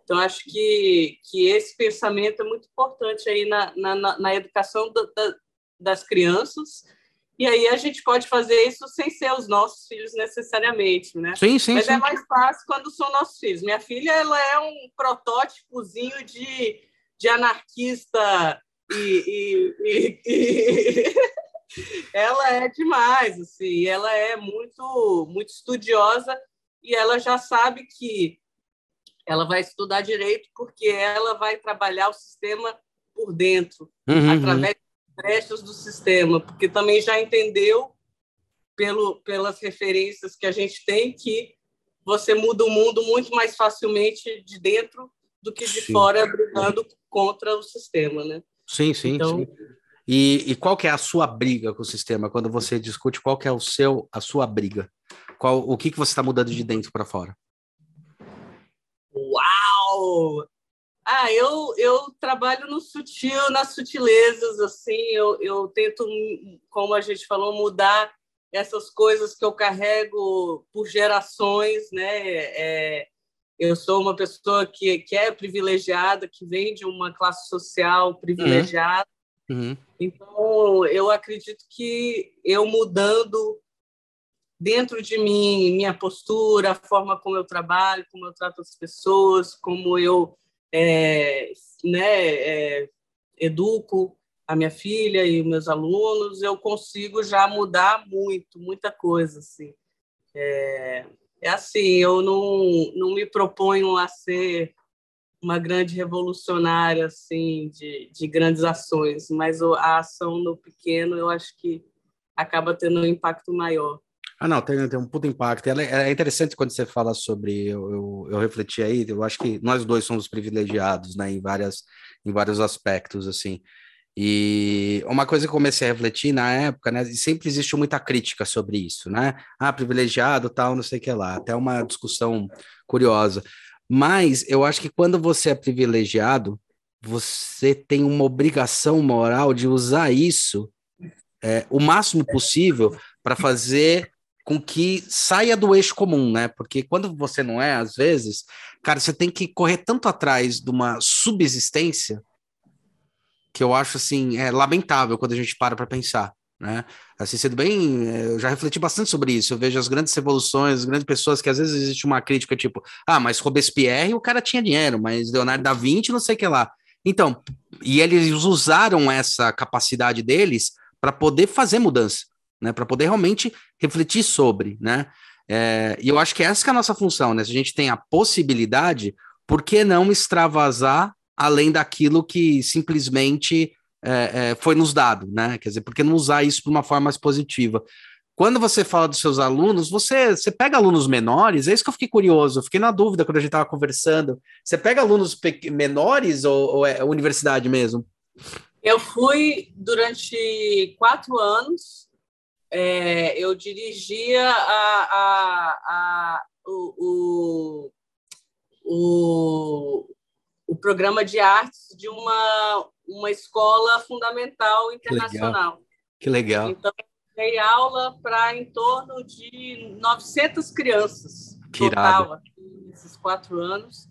Então, acho que, que esse pensamento é muito importante aí na, na, na educação da, da, das crianças e aí a gente pode fazer isso sem ser os nossos filhos necessariamente, né? Sim, sim. Mas sim. é mais fácil quando são nossos filhos. Minha filha ela é um protótipozinho de, de anarquista e, e, e, e... *laughs* ela é demais, assim. Ela é muito muito estudiosa e ela já sabe que ela vai estudar direito porque ela vai trabalhar o sistema por dentro, uhum, através uhum brechas do sistema, porque também já entendeu, pelo, pelas referências que a gente tem, que você muda o mundo muito mais facilmente de dentro do que de sim. fora, brigando contra o sistema, né? Sim, sim, então, sim. E, e, qual que é a sua briga com o sistema? Quando você discute, qual que é o seu, a sua briga? Qual, o que, que você está mudando de dentro para fora? Uau! Ah, eu, eu trabalho no sutil, nas sutilezas, assim, eu, eu tento, como a gente falou, mudar essas coisas que eu carrego por gerações, né? É, eu sou uma pessoa que, que é privilegiada, que vem de uma classe social privilegiada. Uhum. Uhum. Então, eu acredito que eu mudando dentro de mim, minha postura, a forma como eu trabalho, como eu trato as pessoas, como eu é, né, é, educo a minha filha e meus alunos, eu consigo já mudar muito, muita coisa. Assim. É, é assim, eu não, não me proponho a ser uma grande revolucionária assim de, de grandes ações, mas a ação no pequeno eu acho que acaba tendo um impacto maior. Ah, não, tem, tem um puto impacto. É, é interessante quando você fala sobre. Eu, eu, eu, refleti aí, eu acho que nós dois somos privilegiados, né, em, várias, em vários aspectos, assim. E uma coisa que eu comecei a refletir na época, né, sempre existiu muita crítica sobre isso, né? Ah, privilegiado, tal, não sei o que lá. Até uma discussão curiosa. Mas eu acho que quando você é privilegiado, você tem uma obrigação moral de usar isso é, o máximo possível para fazer com que saia do eixo comum, né? Porque quando você não é, às vezes, cara, você tem que correr tanto atrás de uma subsistência que eu acho assim, é lamentável quando a gente para para pensar, né? Assim, sendo bem, é, eu já refleti bastante sobre isso. Eu vejo as grandes revoluções, as grandes pessoas que às vezes existe uma crítica tipo, ah, mas Robespierre o cara tinha dinheiro, mas Leonardo da Vinci não sei o que lá. Então, e eles usaram essa capacidade deles para poder fazer mudança né? Para poder realmente refletir sobre, né? É, e eu acho que essa é a nossa função, né? Se a gente tem a possibilidade, por que não extravasar além daquilo que simplesmente é, é, foi nos dado, né? Quer dizer, por que não usar isso de uma forma mais positiva? Quando você fala dos seus alunos, você, você pega alunos menores, é isso que eu fiquei curioso, eu fiquei na dúvida quando a gente estava conversando. Você pega alunos menores ou, ou é universidade mesmo? Eu fui durante quatro anos é, eu dirigia a, a, a, o, o, o, programa de artes de uma, uma escola fundamental internacional. Que legal. Então, dei aula para em torno de 900 crianças. Que total, esses quatro anos.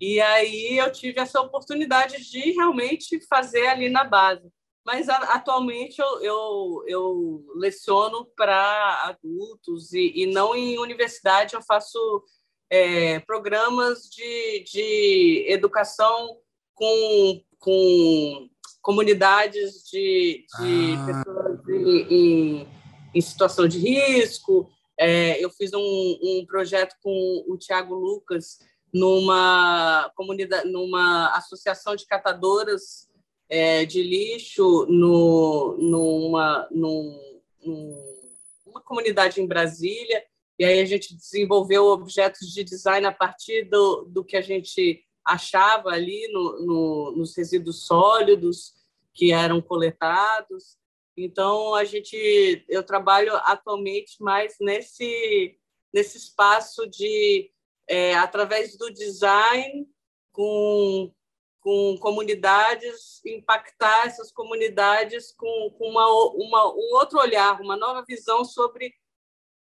E aí eu tive essa oportunidade de realmente fazer ali na base. Mas atualmente eu, eu, eu leciono para adultos e, e, não em universidade, eu faço é, programas de, de educação com, com comunidades de, de ah. pessoas em, em, em, situação de risco. É, eu fiz um, um projeto com o Tiago Lucas numa comunidade, numa associação de catadoras é, de lixo no, numa, num, numa comunidade em Brasília. E aí a gente desenvolveu objetos de design a partir do, do que a gente achava ali no, no, nos resíduos sólidos que eram coletados. Então a gente, eu trabalho atualmente mais nesse nesse espaço de é, através do design com com comunidades, impactar essas comunidades com, com uma, uma, um outro olhar, uma nova visão sobre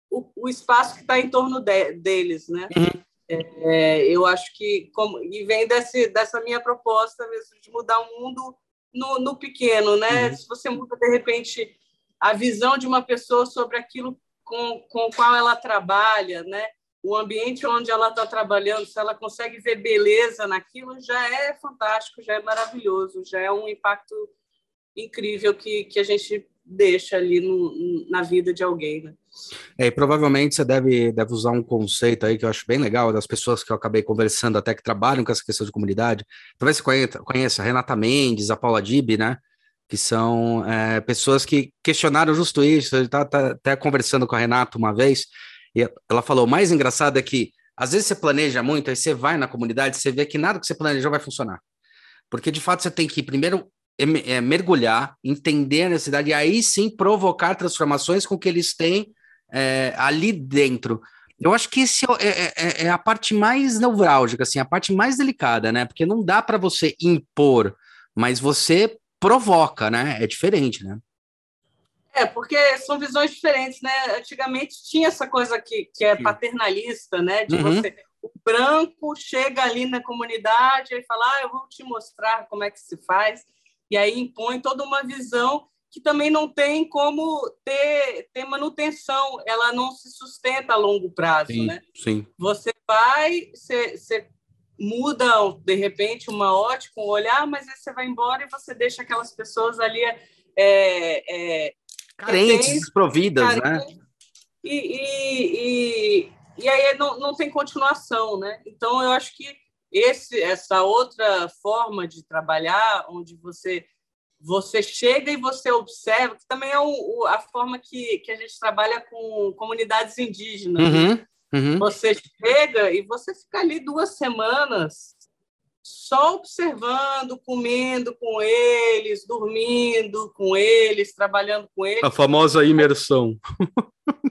o, o espaço que está em torno de, deles, né? Uhum. É, eu acho que como e vem desse, dessa minha proposta mesmo de mudar o mundo no, no pequeno, né? Uhum. Se você muda de repente a visão de uma pessoa sobre aquilo com, com o qual ela trabalha, né? O ambiente onde ela está trabalhando, se ela consegue ver beleza naquilo, já é fantástico, já é maravilhoso, já é um impacto incrível que, que a gente deixa ali no, na vida de alguém. Né? É, e provavelmente você deve, deve usar um conceito aí que eu acho bem legal, das pessoas que eu acabei conversando até que trabalham com essa questão de comunidade. Talvez você conheça, conheça a Renata Mendes, a Paula Dib, né? Que são é, pessoas que questionaram justo isso. Eu estava até conversando com a Renata uma vez, e ela falou: o mais engraçado é que às vezes você planeja muito, aí você vai na comunidade, você vê que nada que você planejou vai funcionar. Porque de fato você tem que primeiro é, mergulhar, entender a necessidade e aí sim provocar transformações com que eles têm é, ali dentro. Eu acho que esse é, é, é, é, a parte mais neurálgica, assim, a parte mais delicada, né? Porque não dá para você impor, mas você provoca, né? É diferente, né? É, porque são visões diferentes, né? Antigamente tinha essa coisa que, que é paternalista, né? De uhum. você, o branco chega ali na comunidade e fala, ah, eu vou te mostrar como é que se faz e aí impõe toda uma visão que também não tem como ter, ter manutenção, ela não se sustenta a longo prazo, sim, né? Sim. Você vai, você, você muda de repente uma ótica, um olhar, mas aí você vai embora e você deixa aquelas pessoas ali é, é, carentes, desprovidas, né? E, e, e, e aí não, não tem continuação, né? Então eu acho que esse essa outra forma de trabalhar, onde você você chega e você observa, que também é o, o, a forma que, que a gente trabalha com comunidades indígenas. Uhum, uhum. Você chega e você fica ali duas semanas só observando, comendo com eles, dormindo com eles, trabalhando com eles. A famosa imersão.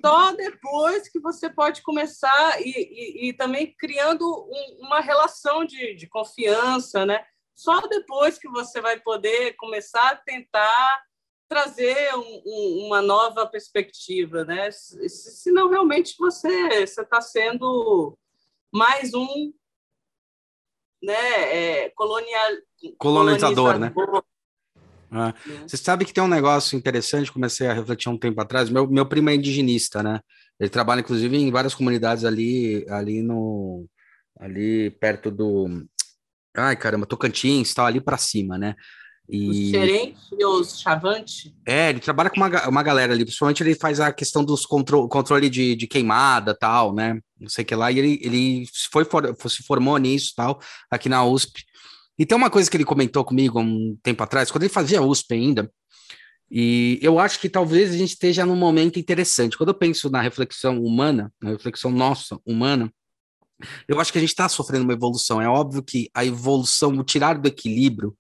Só depois que você pode começar e, e, e também criando um, uma relação de, de confiança, né? Só depois que você vai poder começar a tentar trazer um, um, uma nova perspectiva, né? Senão realmente você está sendo mais um né, é, colonial, colonizador, né? Ah, você sabe que tem um negócio interessante, comecei a refletir um tempo atrás. Meu, meu primo é indigenista, né? Ele trabalha, inclusive, em várias comunidades ali, ali no, ali perto do, ai caramba, Tocantins, tal, ali para cima, né? E... Os e os Chavante? É, ele trabalha com uma, uma galera ali, principalmente ele faz a questão dos contro controle de, de queimada tal, né? Não sei o que lá, e ele, ele foi for, se formou nisso tal, aqui na USP. E tem uma coisa que ele comentou comigo um tempo atrás, quando ele fazia USP ainda, e eu acho que talvez a gente esteja num momento interessante. Quando eu penso na reflexão humana, na reflexão nossa, humana, eu acho que a gente está sofrendo uma evolução. É óbvio que a evolução, o tirar do equilíbrio,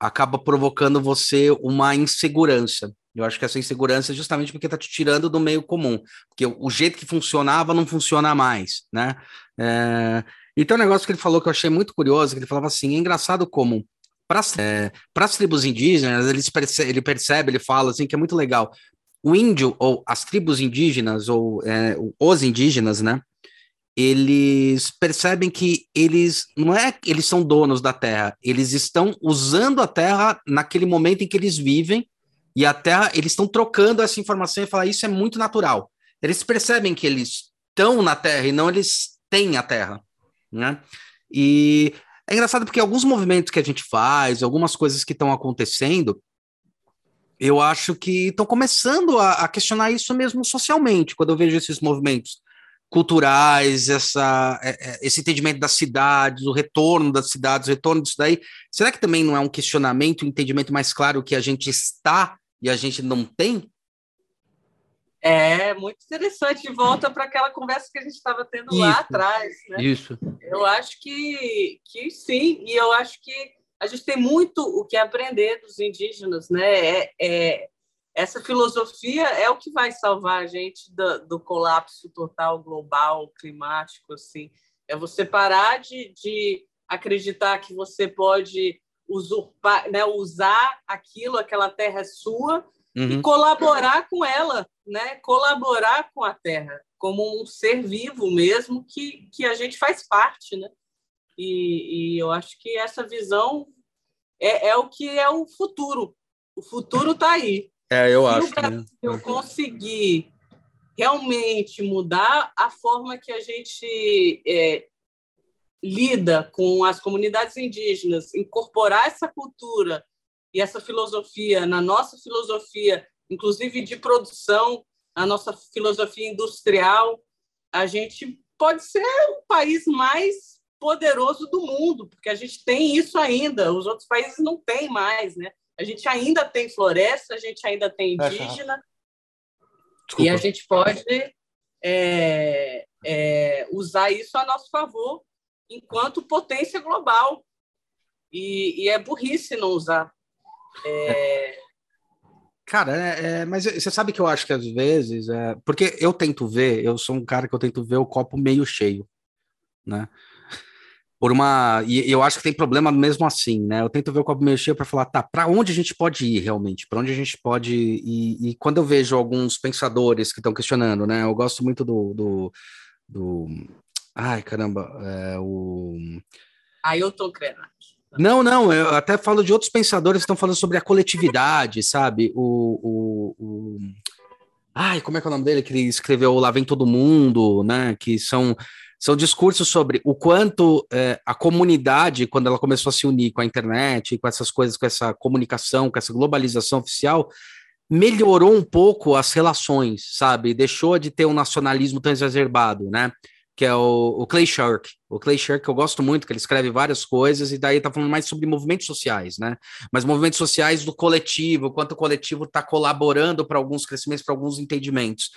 acaba provocando você uma insegurança. Eu acho que essa insegurança é justamente porque está te tirando do meio comum, porque o jeito que funcionava não funciona mais, né? É... E tem um negócio que ele falou que eu achei muito curioso, que ele falava assim, é engraçado como para é, as tribos indígenas, ele percebe, ele percebe, ele fala assim, que é muito legal. O índio, ou as tribos indígenas, ou é, os indígenas, né? Eles percebem que eles não é eles são donos da Terra, eles estão usando a Terra naquele momento em que eles vivem e a Terra, eles estão trocando essa informação e falar isso é muito natural. Eles percebem que eles estão na Terra e não eles têm a Terra, né? E é engraçado porque alguns movimentos que a gente faz, algumas coisas que estão acontecendo, eu acho que estão começando a, a questionar isso mesmo socialmente, quando eu vejo esses movimentos culturais, essa, é, é, esse entendimento das cidades, o retorno das cidades, o retorno disso daí, será que também não é um questionamento, um entendimento mais claro que a gente está e a gente não tem? É muito interessante, volta para aquela conversa que a gente estava tendo isso, lá atrás. Né? Isso. Eu acho que, que sim, e eu acho que a gente tem muito o que aprender dos indígenas, né? É, é essa filosofia é o que vai salvar a gente do, do colapso total global, climático, assim. É você parar de, de acreditar que você pode usurpar, né, usar aquilo, aquela terra é sua, uhum. e colaborar com ela, né? colaborar com a terra, como um ser vivo mesmo, que, que a gente faz parte. Né? E, e eu acho que essa visão é, é o que é o futuro. O futuro está aí. É, eu Se acho. Né? eu conseguir realmente mudar a forma que a gente é, lida com as comunidades indígenas, incorporar essa cultura e essa filosofia na nossa filosofia, inclusive de produção, a nossa filosofia industrial, a gente pode ser o país mais poderoso do mundo, porque a gente tem isso ainda, os outros países não têm mais, né? A gente ainda tem floresta, a gente ainda tem indígena, e a gente pode é, é, usar isso a nosso favor enquanto potência global. E, e é burrice não usar. É... Cara, é, é, mas você sabe que eu acho que às vezes, é, porque eu tento ver, eu sou um cara que eu tento ver o copo meio cheio, né? Por uma. E eu acho que tem problema mesmo assim, né? Eu tento ver o copo meio cheio para falar, tá, para onde a gente pode ir realmente? Para onde a gente pode ir? E, quando eu vejo alguns pensadores que estão questionando, né? Eu gosto muito do. do, do... Ai, caramba, é, o. Ailton Krenak. Não, não, eu até falo de outros pensadores que estão falando sobre a coletividade, *laughs* sabe? O, o, o, Ai, como é que é o nome dele? Que ele escreveu Lá Vem Todo Mundo, né? Que são são discursos sobre o quanto é, a comunidade, quando ela começou a se unir com a internet, com essas coisas, com essa comunicação, com essa globalização oficial, melhorou um pouco as relações, sabe? Deixou de ter um nacionalismo tão exacerbado, né? Que é o, o Clay Shirk. O Clay Shirk eu gosto muito, que ele escreve várias coisas, e daí tá falando mais sobre movimentos sociais, né? Mas movimentos sociais do coletivo, quanto o coletivo está colaborando para alguns crescimentos, para alguns entendimentos.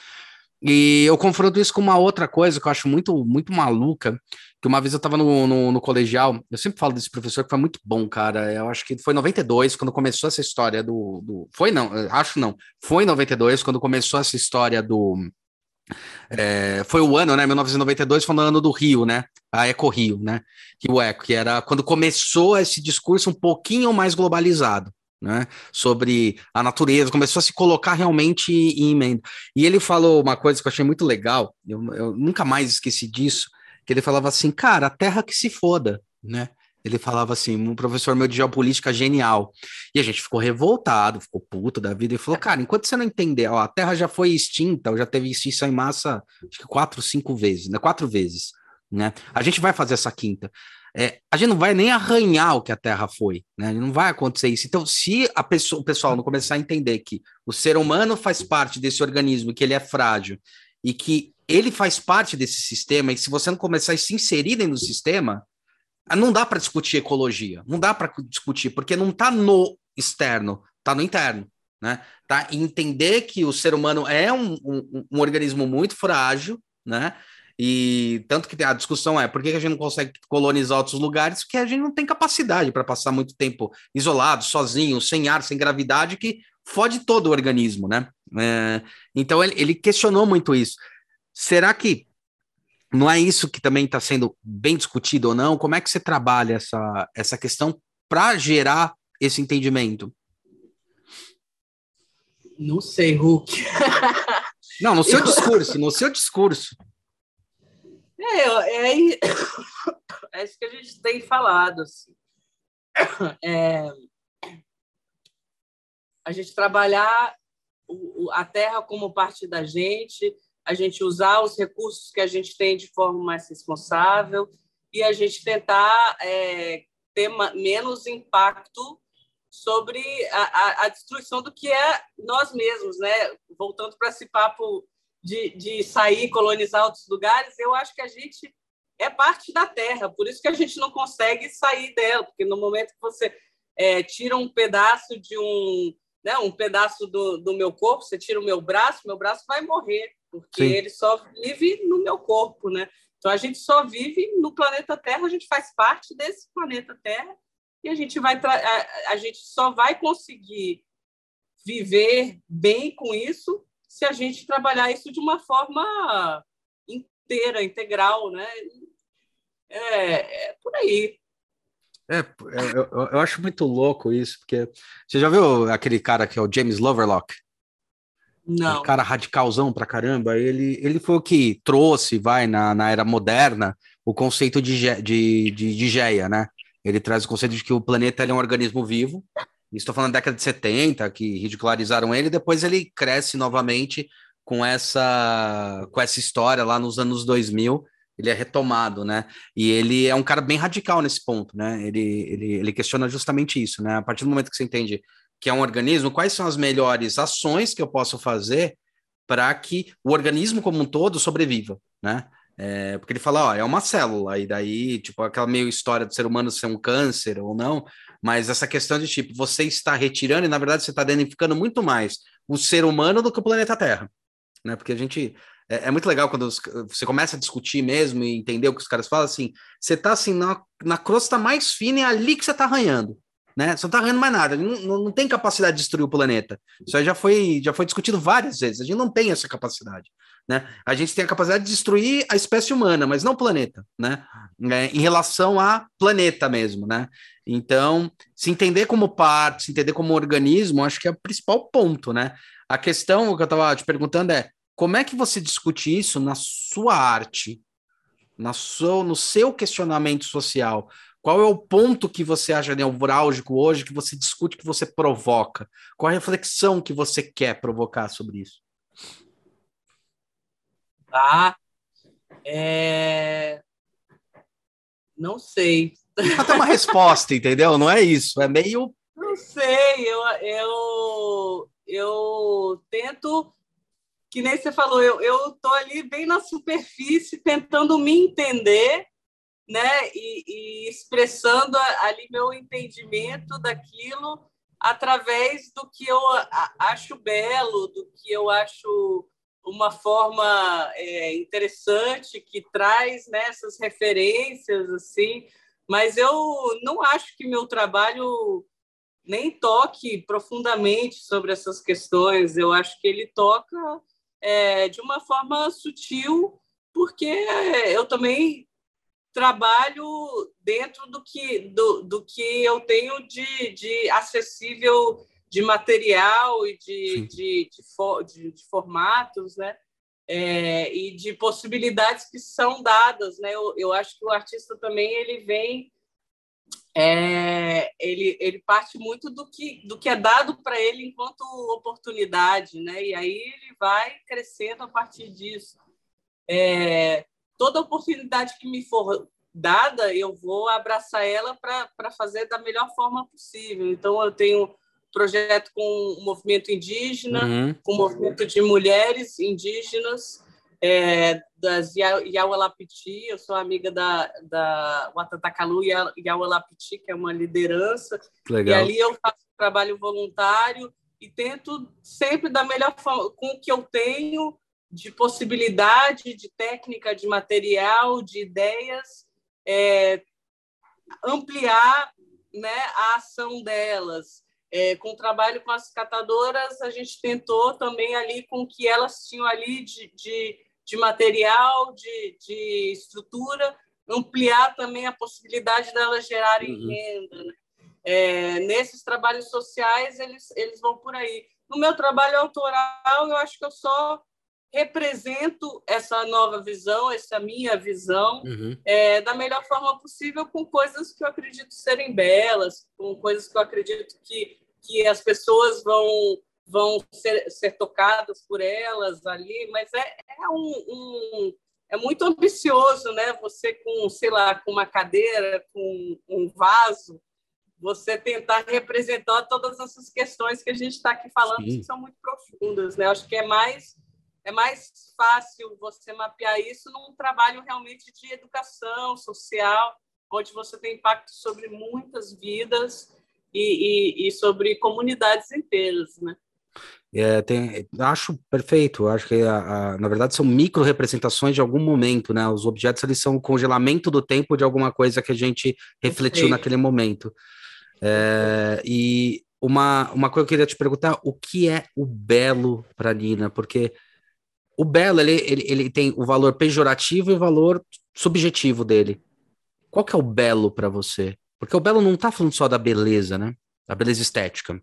E eu confronto isso com uma outra coisa que eu acho muito, muito maluca, que uma vez eu estava no, no, no, colegial, eu sempre falo desse professor que foi muito bom, cara, eu acho que foi em 92, quando começou essa história do, do... Foi não, acho não, foi em 92, quando começou essa história do... É, foi o ano, né, 1992, foi no ano do Rio, né, a Eco Rio, né, que o Eco, que era quando começou esse discurso um pouquinho mais globalizado né, sobre a natureza, começou a se colocar realmente em emenda. E ele falou uma coisa que eu achei muito legal, eu, eu nunca mais esqueci disso, que ele falava assim, cara, a terra que se foda, né? Ele falava assim, um professor meu de geopolítica genial. E a gente ficou revoltado, ficou puto da vida, e falou, cara, enquanto você não entender, ó, a Terra já foi extinta, ou já teve extinção em massa, acho que quatro, cinco vezes, né? Quatro vezes, né? A gente vai fazer essa quinta é, a gente não vai nem arranhar o que a Terra foi, né? Não vai acontecer isso. Então, se a pessoa, o pessoal não começar a entender que o ser humano faz parte desse organismo, que ele é frágil e que ele faz parte desse sistema, e se você não começar a se inserir dentro do sistema, não dá para discutir ecologia, não dá para discutir, porque não está no externo, está no interno. Né? Tá? entender que o ser humano é um, um, um organismo muito frágil, né? E tanto que a discussão é por que a gente não consegue colonizar outros lugares? Porque a gente não tem capacidade para passar muito tempo isolado, sozinho, sem ar, sem gravidade, que fode todo o organismo, né? É, então ele, ele questionou muito isso. Será que não é isso que também está sendo bem discutido ou não? Como é que você trabalha essa, essa questão para gerar esse entendimento? Não sei, Hulk. não, no seu *laughs* discurso, no seu discurso. É, é, *coughs* é isso que a gente tem falado. Assim. *coughs* É, a gente trabalhar a terra como parte da gente, a gente usar os recursos que a gente tem de forma mais responsável e a gente tentar é, ter menos impacto sobre a, a, a, destruição do que é nós mesmos, né? Voltando para esse papo de, de sair colonizar outros lugares, eu acho que a gente é parte da Terra, por isso que a gente não consegue sair dela, porque no momento que você é, tira um pedaço de um, né, um pedaço do, do meu corpo, você tira o meu braço, meu braço vai morrer, porque Sim. ele só vive no meu corpo, né? Então a gente só vive no planeta Terra, a gente faz parte desse planeta Terra e a gente vai a, a gente só vai conseguir viver bem com isso se a gente trabalhar isso de uma forma inteira, integral, né? É, é por aí. É, eu, eu, acho muito louco isso, porque você já viu aquele cara que é o James Loverlock? Não. Um cara radicalzão pra caramba. Ele, ele foi o que trouxe, vai, na, na era moderna, o conceito de, de, de, de Geia, né? Ele traz o conceito de que o planeta é um organismo vivo. Estou falando da década de 70, que ridicularizaram ele, depois ele cresce novamente com essa, com essa história lá nos anos 2000, ele é retomado, né? E ele é um cara bem radical nesse ponto, né? Ele, ele, ele questiona justamente isso, né? A partir do momento que você entende que é um organismo, quais são as melhores ações que eu posso fazer para que o organismo como um todo sobreviva, né? É, porque ele fala, ó, é uma célula, e daí, tipo, aquela meio história do ser humano ser um câncer ou não, mas essa questão de, tipo, você está retirando e, na verdade, você está danificando muito mais o ser humano do que o planeta Terra, né? Porque a gente, é, é, muito legal quando você começa a discutir mesmo e entender o que os caras falam, assim, você tá assim na, na crosta mais fina e é ali que você tá arranhando, né? Você não tá arranhando mais nada, não, não, tem capacidade de destruir o planeta. Isso já foi, já foi discutido várias vezes, a gente não tem essa capacidade, né? A gente tem a capacidade de destruir a espécie humana, mas não o planeta, né? É, em relação a planeta mesmo, né? Então, se entender como parte, se entender como organismo, acho que é o principal ponto, né? A questão que eu estava te perguntando é como é que você discute isso na sua arte, na sua, no seu questionamento social? Qual é o ponto que você acha neurálgico hoje, que você discute, que você provoca? Qual a reflexão que você quer provocar sobre isso? Ah, é... não sei. Até uma resposta, entendeu? Não é isso, é meio. Não sei, eu, eu, eu tento que nem você falou, eu eu tô ali bem na superfície tentando me entender, né, e, e expressando ali meu entendimento daquilo através do que eu acho belo, do que eu acho uma forma é, interessante que traz nessas né, referências assim, mas eu não acho que meu trabalho nem toque profundamente sobre essas questões. Eu acho que ele toca é, de uma forma sutil, porque eu também trabalho dentro do que, do, do que eu tenho de, de acessível de material e de, de, de, for, de, de, formatos, né? É, e de possibilidades que são dadas, né? Eu, eu acho que o artista também ele vem é, ele, ele parte muito do que, do que é dado para ele enquanto oportunidade, né? E aí ele vai crescendo a partir disso. É, toda oportunidade que me for dada, eu vou abraçar ela para fazer da melhor forma possível. Então, eu tenho projeto com o movimento indígena, uhum. com o movimento de mulheres indígenas, é, das Yaualapiti, eu sou amiga da, da Watatakalu Yaualapiti, que é uma liderança, Legal. e ali eu faço trabalho voluntário e tento sempre da melhor forma, com o que eu tenho de possibilidade, de técnica, de material, de ideias, é, ampliar né, a ação delas. É, com o trabalho com as catadoras, a gente tentou também ali com o que elas tinham ali de, de de material, de, de estrutura, ampliar também a possibilidade delas gerarem uhum. renda. Né? É, nesses trabalhos sociais, eles, eles vão por aí. No meu trabalho autoral, eu acho que eu só represento essa nova visão, essa minha visão, uhum. é, da melhor forma possível, com coisas que eu acredito serem belas, com coisas que eu acredito que, que as pessoas vão vão ser, ser tocadas por elas ali, mas é, é um, um é muito ambicioso, né? Você com, sei lá, com uma cadeira, com um vaso, você tentar representar todas essas questões que a gente está aqui falando, Sim. que são muito profundas, né? Acho que é mais é mais fácil você mapear isso num trabalho realmente de educação social, onde você tem impacto sobre muitas vidas e, e, e sobre comunidades inteiras, né? É, tem, acho perfeito, acho que a, a, na verdade são micro representações de algum momento, né? Os objetos eles são o congelamento do tempo de alguma coisa que a gente refletiu naquele momento. É, e uma, uma coisa que eu queria te perguntar: o que é o belo para Nina? Porque o belo ele, ele, ele tem o valor pejorativo e o valor subjetivo dele. Qual que é o belo para você? Porque o belo não está falando só da beleza, né? Da beleza estética.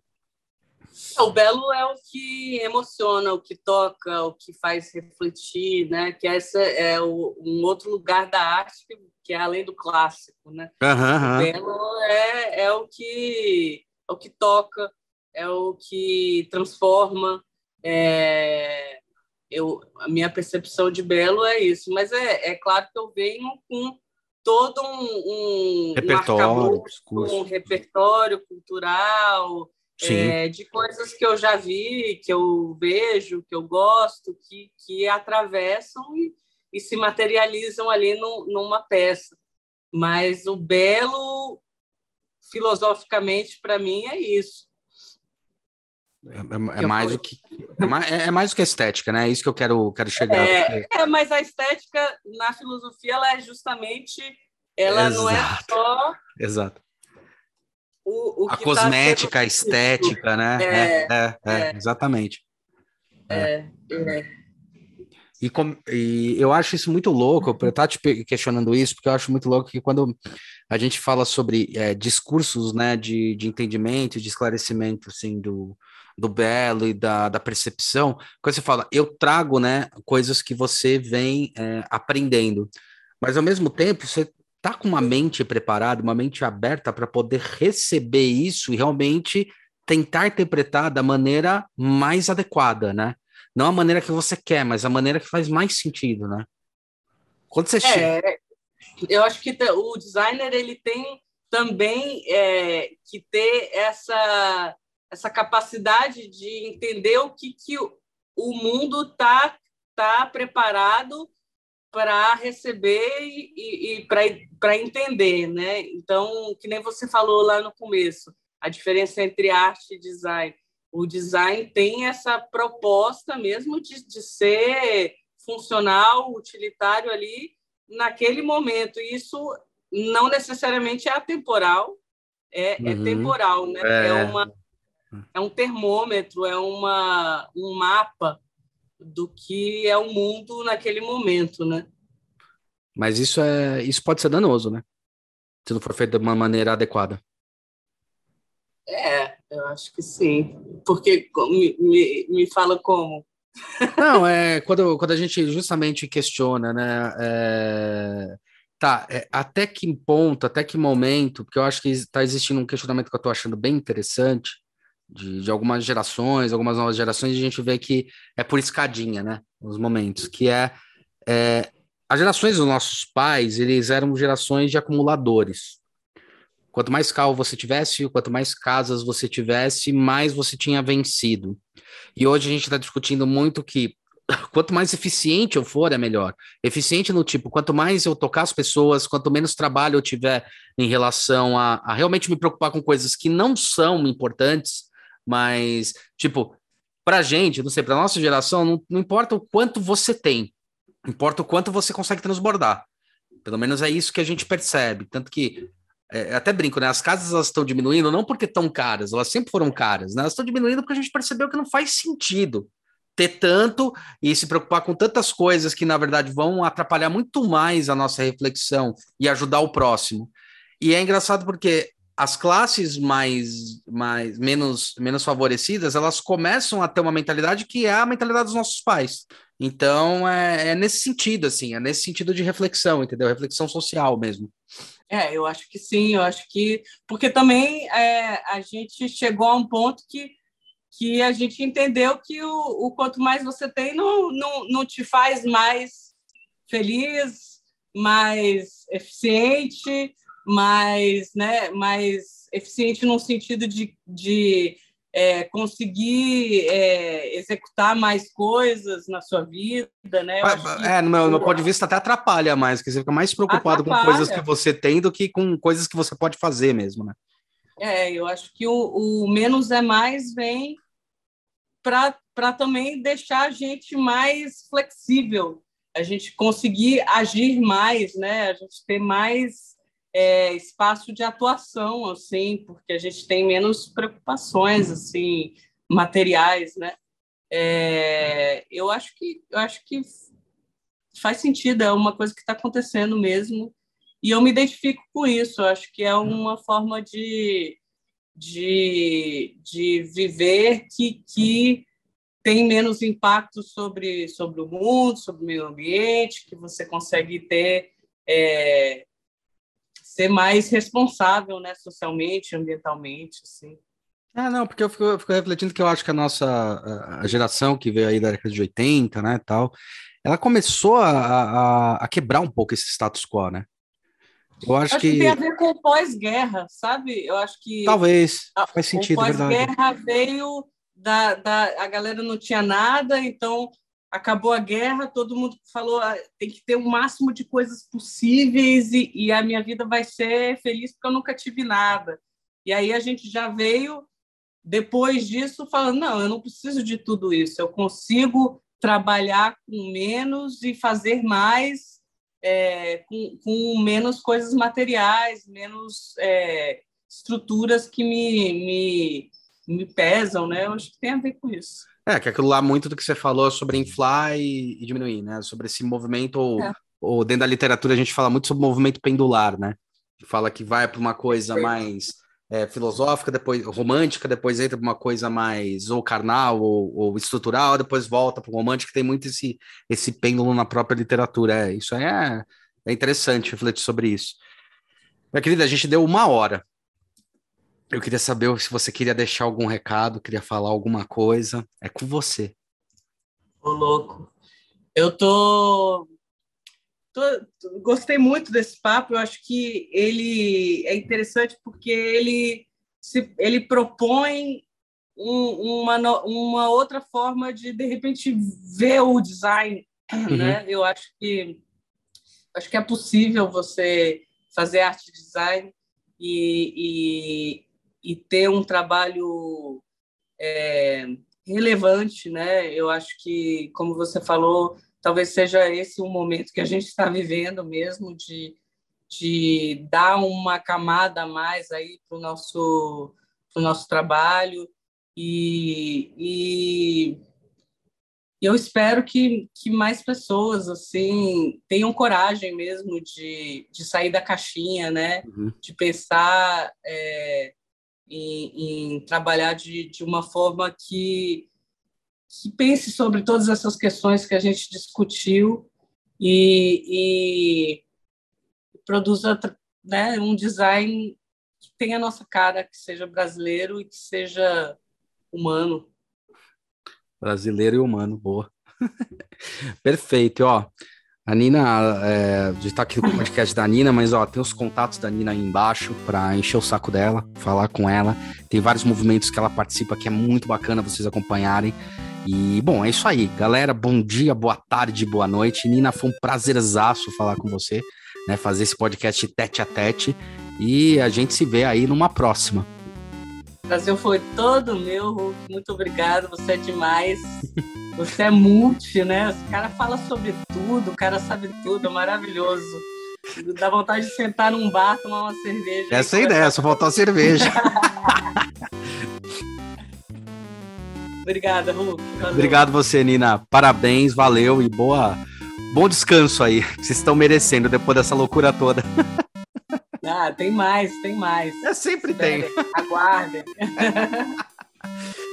O belo é o que emociona, o que toca, o que faz refletir, né? Que essa é o, um outro lugar da arte que, é além do clássico, né? Uhum. O belo é, é o que é o que toca, é o que transforma. É, eu, a minha percepção de belo é isso, mas é, é claro que eu venho com todo um, um repertório, um, um repertório cultural, é, de coisas que eu já vi, que eu vejo, que eu gosto, que, que atravessam e, e se materializam ali no, numa peça. Mas o belo, filosoficamente, para mim, é isso. É, é, é mais do que é mais, é mais do que estética, né? É isso que eu quero, quero chegar. É, porque... é, mas a estética na filosofia ela é justamente ela Exato. não é só Exato o, o a tá cosmética, a estética, né? É, é, é, é exatamente. É, E, com, e, eu acho isso muito louco, eu estou te questionando isso, porque eu acho muito louco que quando a gente fala sobre é, discursos né, de, de entendimento, de esclarecimento assim, do, do belo e da, da percepção, quando você fala, eu trago né, coisas que você vem é, aprendendo, mas ao mesmo tempo você tá com uma mente preparada, uma mente aberta para poder receber isso e realmente tentar interpretar da maneira mais adequada, né? Não a maneira que você quer, mas a maneira que faz mais sentido, né? Quando você é, chega... Eu acho que o designer ele tem também é, que ter essa, essa capacidade de entender o que, que o mundo está tá preparado para receber e, e para entender, né? Então, que nem você falou lá no começo, a diferença entre arte e design. O design tem essa proposta mesmo de, de ser funcional, utilitário ali naquele momento. E isso não necessariamente é atemporal, é, é uhum. é temporal, né? É... é, uma, é um termômetro, é uma, um mapa do que é o mundo naquele momento, né? Mas isso é isso pode ser danoso, né? Se não for feito de uma maneira adequada. É, eu acho que sim. Porque me, me, me fala como. *laughs* Não, é quando, quando a gente justamente questiona, né? É, tá, é, até que ponto, até que momento, porque eu acho que está existindo um questionamento que eu estou achando bem interessante, de, de algumas gerações, algumas novas gerações, a gente vê que é por escadinha, né? Os momentos, que é, é as gerações dos nossos pais, eles eram gerações de acumuladores. Quanto mais carro você tivesse, quanto mais casas você tivesse, mais você tinha vencido. E hoje a gente está discutindo muito que *coughs* quanto mais eficiente eu for, é melhor. Eficiente no tipo, quanto mais eu tocar as pessoas, quanto menos trabalho eu tiver em relação a, a realmente me preocupar com coisas que não são importantes, mas, tipo, pra gente, não sei, pra nossa geração, não, não importa o quanto você tem, importa o quanto você consegue transbordar. Pelo menos é isso que a gente percebe. Tanto que, é, até brinco, né? As casas elas estão diminuindo não porque estão caras, elas sempre foram caras, né? Elas estão diminuindo porque a gente percebeu que não faz sentido ter tanto e se preocupar com tantas coisas que, na verdade, vão atrapalhar muito mais a nossa reflexão e ajudar o próximo. E é engraçado porque as classes mais, mais menos, menos favorecidas, elas começam a ter uma mentalidade que é a mentalidade dos nossos pais. Então, é, é nesse sentido, assim, é nesse sentido de reflexão, entendeu? Reflexão social mesmo. É, eu acho que sim, eu acho que. Porque também é, a gente chegou a um ponto que, que a gente entendeu que o, o quanto mais você tem, não, não, não te faz mais feliz, mais eficiente, mais, né, mais eficiente no sentido de, de é, conseguir é, executar mais coisas na sua vida, né? é, no meu, no ponto de vista até atrapalha mais, porque você fica mais preocupado atrapalha. com coisas que você tem do que com coisas que você pode fazer mesmo, né? É, eu acho que o, o menos é mais vem para também deixar a gente mais flexível, a gente conseguir agir mais, né? A gente ter mais é, espaço de atuação, assim, porque a gente tem menos preocupações, assim, materiais, né? É, eu acho que eu acho que faz sentido, é uma coisa que está acontecendo mesmo, e eu me identifico com isso. Eu acho que é uma forma de, de, de viver que, que tem menos impacto sobre, sobre o mundo, sobre o meio ambiente, que você consegue ter é, ser mais responsável, né, socialmente, ambientalmente, assim. Ah, não, porque eu fico, eu fico, refletindo que eu acho que a nossa a geração que veio aí da década de 80, né, tal, ela começou a, a, a quebrar um pouco esse status quo, né? Eu acho, acho que... que... tem a ver com pós-guerra, sabe? Eu acho que talvez faz sentido, o pós-guerra veio da, da a galera não tinha nada, então acabou a guerra, todo mundo falou ah, tem que ter o máximo de coisas possíveis e, e, a minha vida vai ser feliz porque eu nunca tive nada. E aí a gente já veio depois disso falando não, eu não preciso de tudo isso, eu consigo trabalhar com menos e fazer mais é, com, com, menos coisas materiais, menos é, estruturas que me, me, me pesam, né? Eu acho que tem a ver com isso. É, que aquilo lá, muito do que você falou sobre inflar e, e diminuir, né? Sobre esse movimento, ou, é. ou, dentro da literatura a gente fala muito sobre movimento pendular, né? Fala que vai para uma coisa mais é, filosófica, depois romântica, depois entra para uma coisa mais ou carnal ou, ou estrutural, depois volta para o romântico, tem muito esse, esse pêndulo na própria literatura. É, isso aí é, é interessante refletir sobre isso. Minha querida, a gente deu uma hora. Eu queria saber se você queria deixar algum recado, queria falar alguma coisa. É com você. Ô, louco. Eu tô... tô... Gostei muito desse papo. Eu acho que ele é interessante porque ele, se... ele propõe um, uma, uma outra forma de, de repente, ver o design. Uhum. Né? Eu acho que, acho que é possível você fazer arte design e, e ter um trabalho é, relevante, né? Eu acho que, como você falou, talvez seja esse o momento que a gente está vivendo mesmo de, de dar uma camada a mais aí para o nosso, pro nosso trabalho e, e eu espero que, que mais pessoas assim tenham coragem mesmo de, de sair da caixinha, né? Uhum. De pensar é, em, em trabalhar de, de uma forma que, que pense sobre todas essas questões que a gente discutiu e, e produza né, um design que tenha a nossa cara, que seja brasileiro e que seja humano. Brasileiro e humano, boa. *laughs* Perfeito, ó. A Nina, é, a gente tá aqui no podcast da Nina, mas ó, tem os contatos da Nina aí embaixo para encher o saco dela, falar com ela. Tem vários movimentos que ela participa que é muito bacana vocês acompanharem. E, bom, é isso aí. Galera, bom dia, boa tarde, boa noite. Nina, foi um prazerzaço falar com você, né? Fazer esse podcast tete a tete. E a gente se vê aí numa próxima. O Brasil foi todo meu, Hulk. Muito obrigado, você é demais. Você é multi, né? O cara fala sobre tudo, o cara sabe tudo, é maravilhoso. Dá vontade de sentar num bar, tomar uma cerveja. Essa é a ideia, só faltou a cerveja. *laughs* Obrigada, Hulk. Valeu. Obrigado você, Nina. Parabéns, valeu e boa, bom descanso aí. Vocês estão merecendo depois dessa loucura toda. *laughs* Ah, tem mais, tem mais. É, sempre Esperem, tem. Aguardem.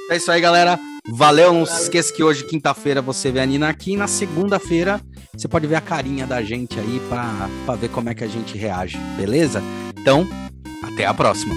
É isso aí, galera. Valeu. Não se esqueça que hoje, quinta-feira, você vê a Nina aqui. E na segunda-feira, você pode ver a carinha da gente aí para ver como é que a gente reage, beleza? Então, até a próxima.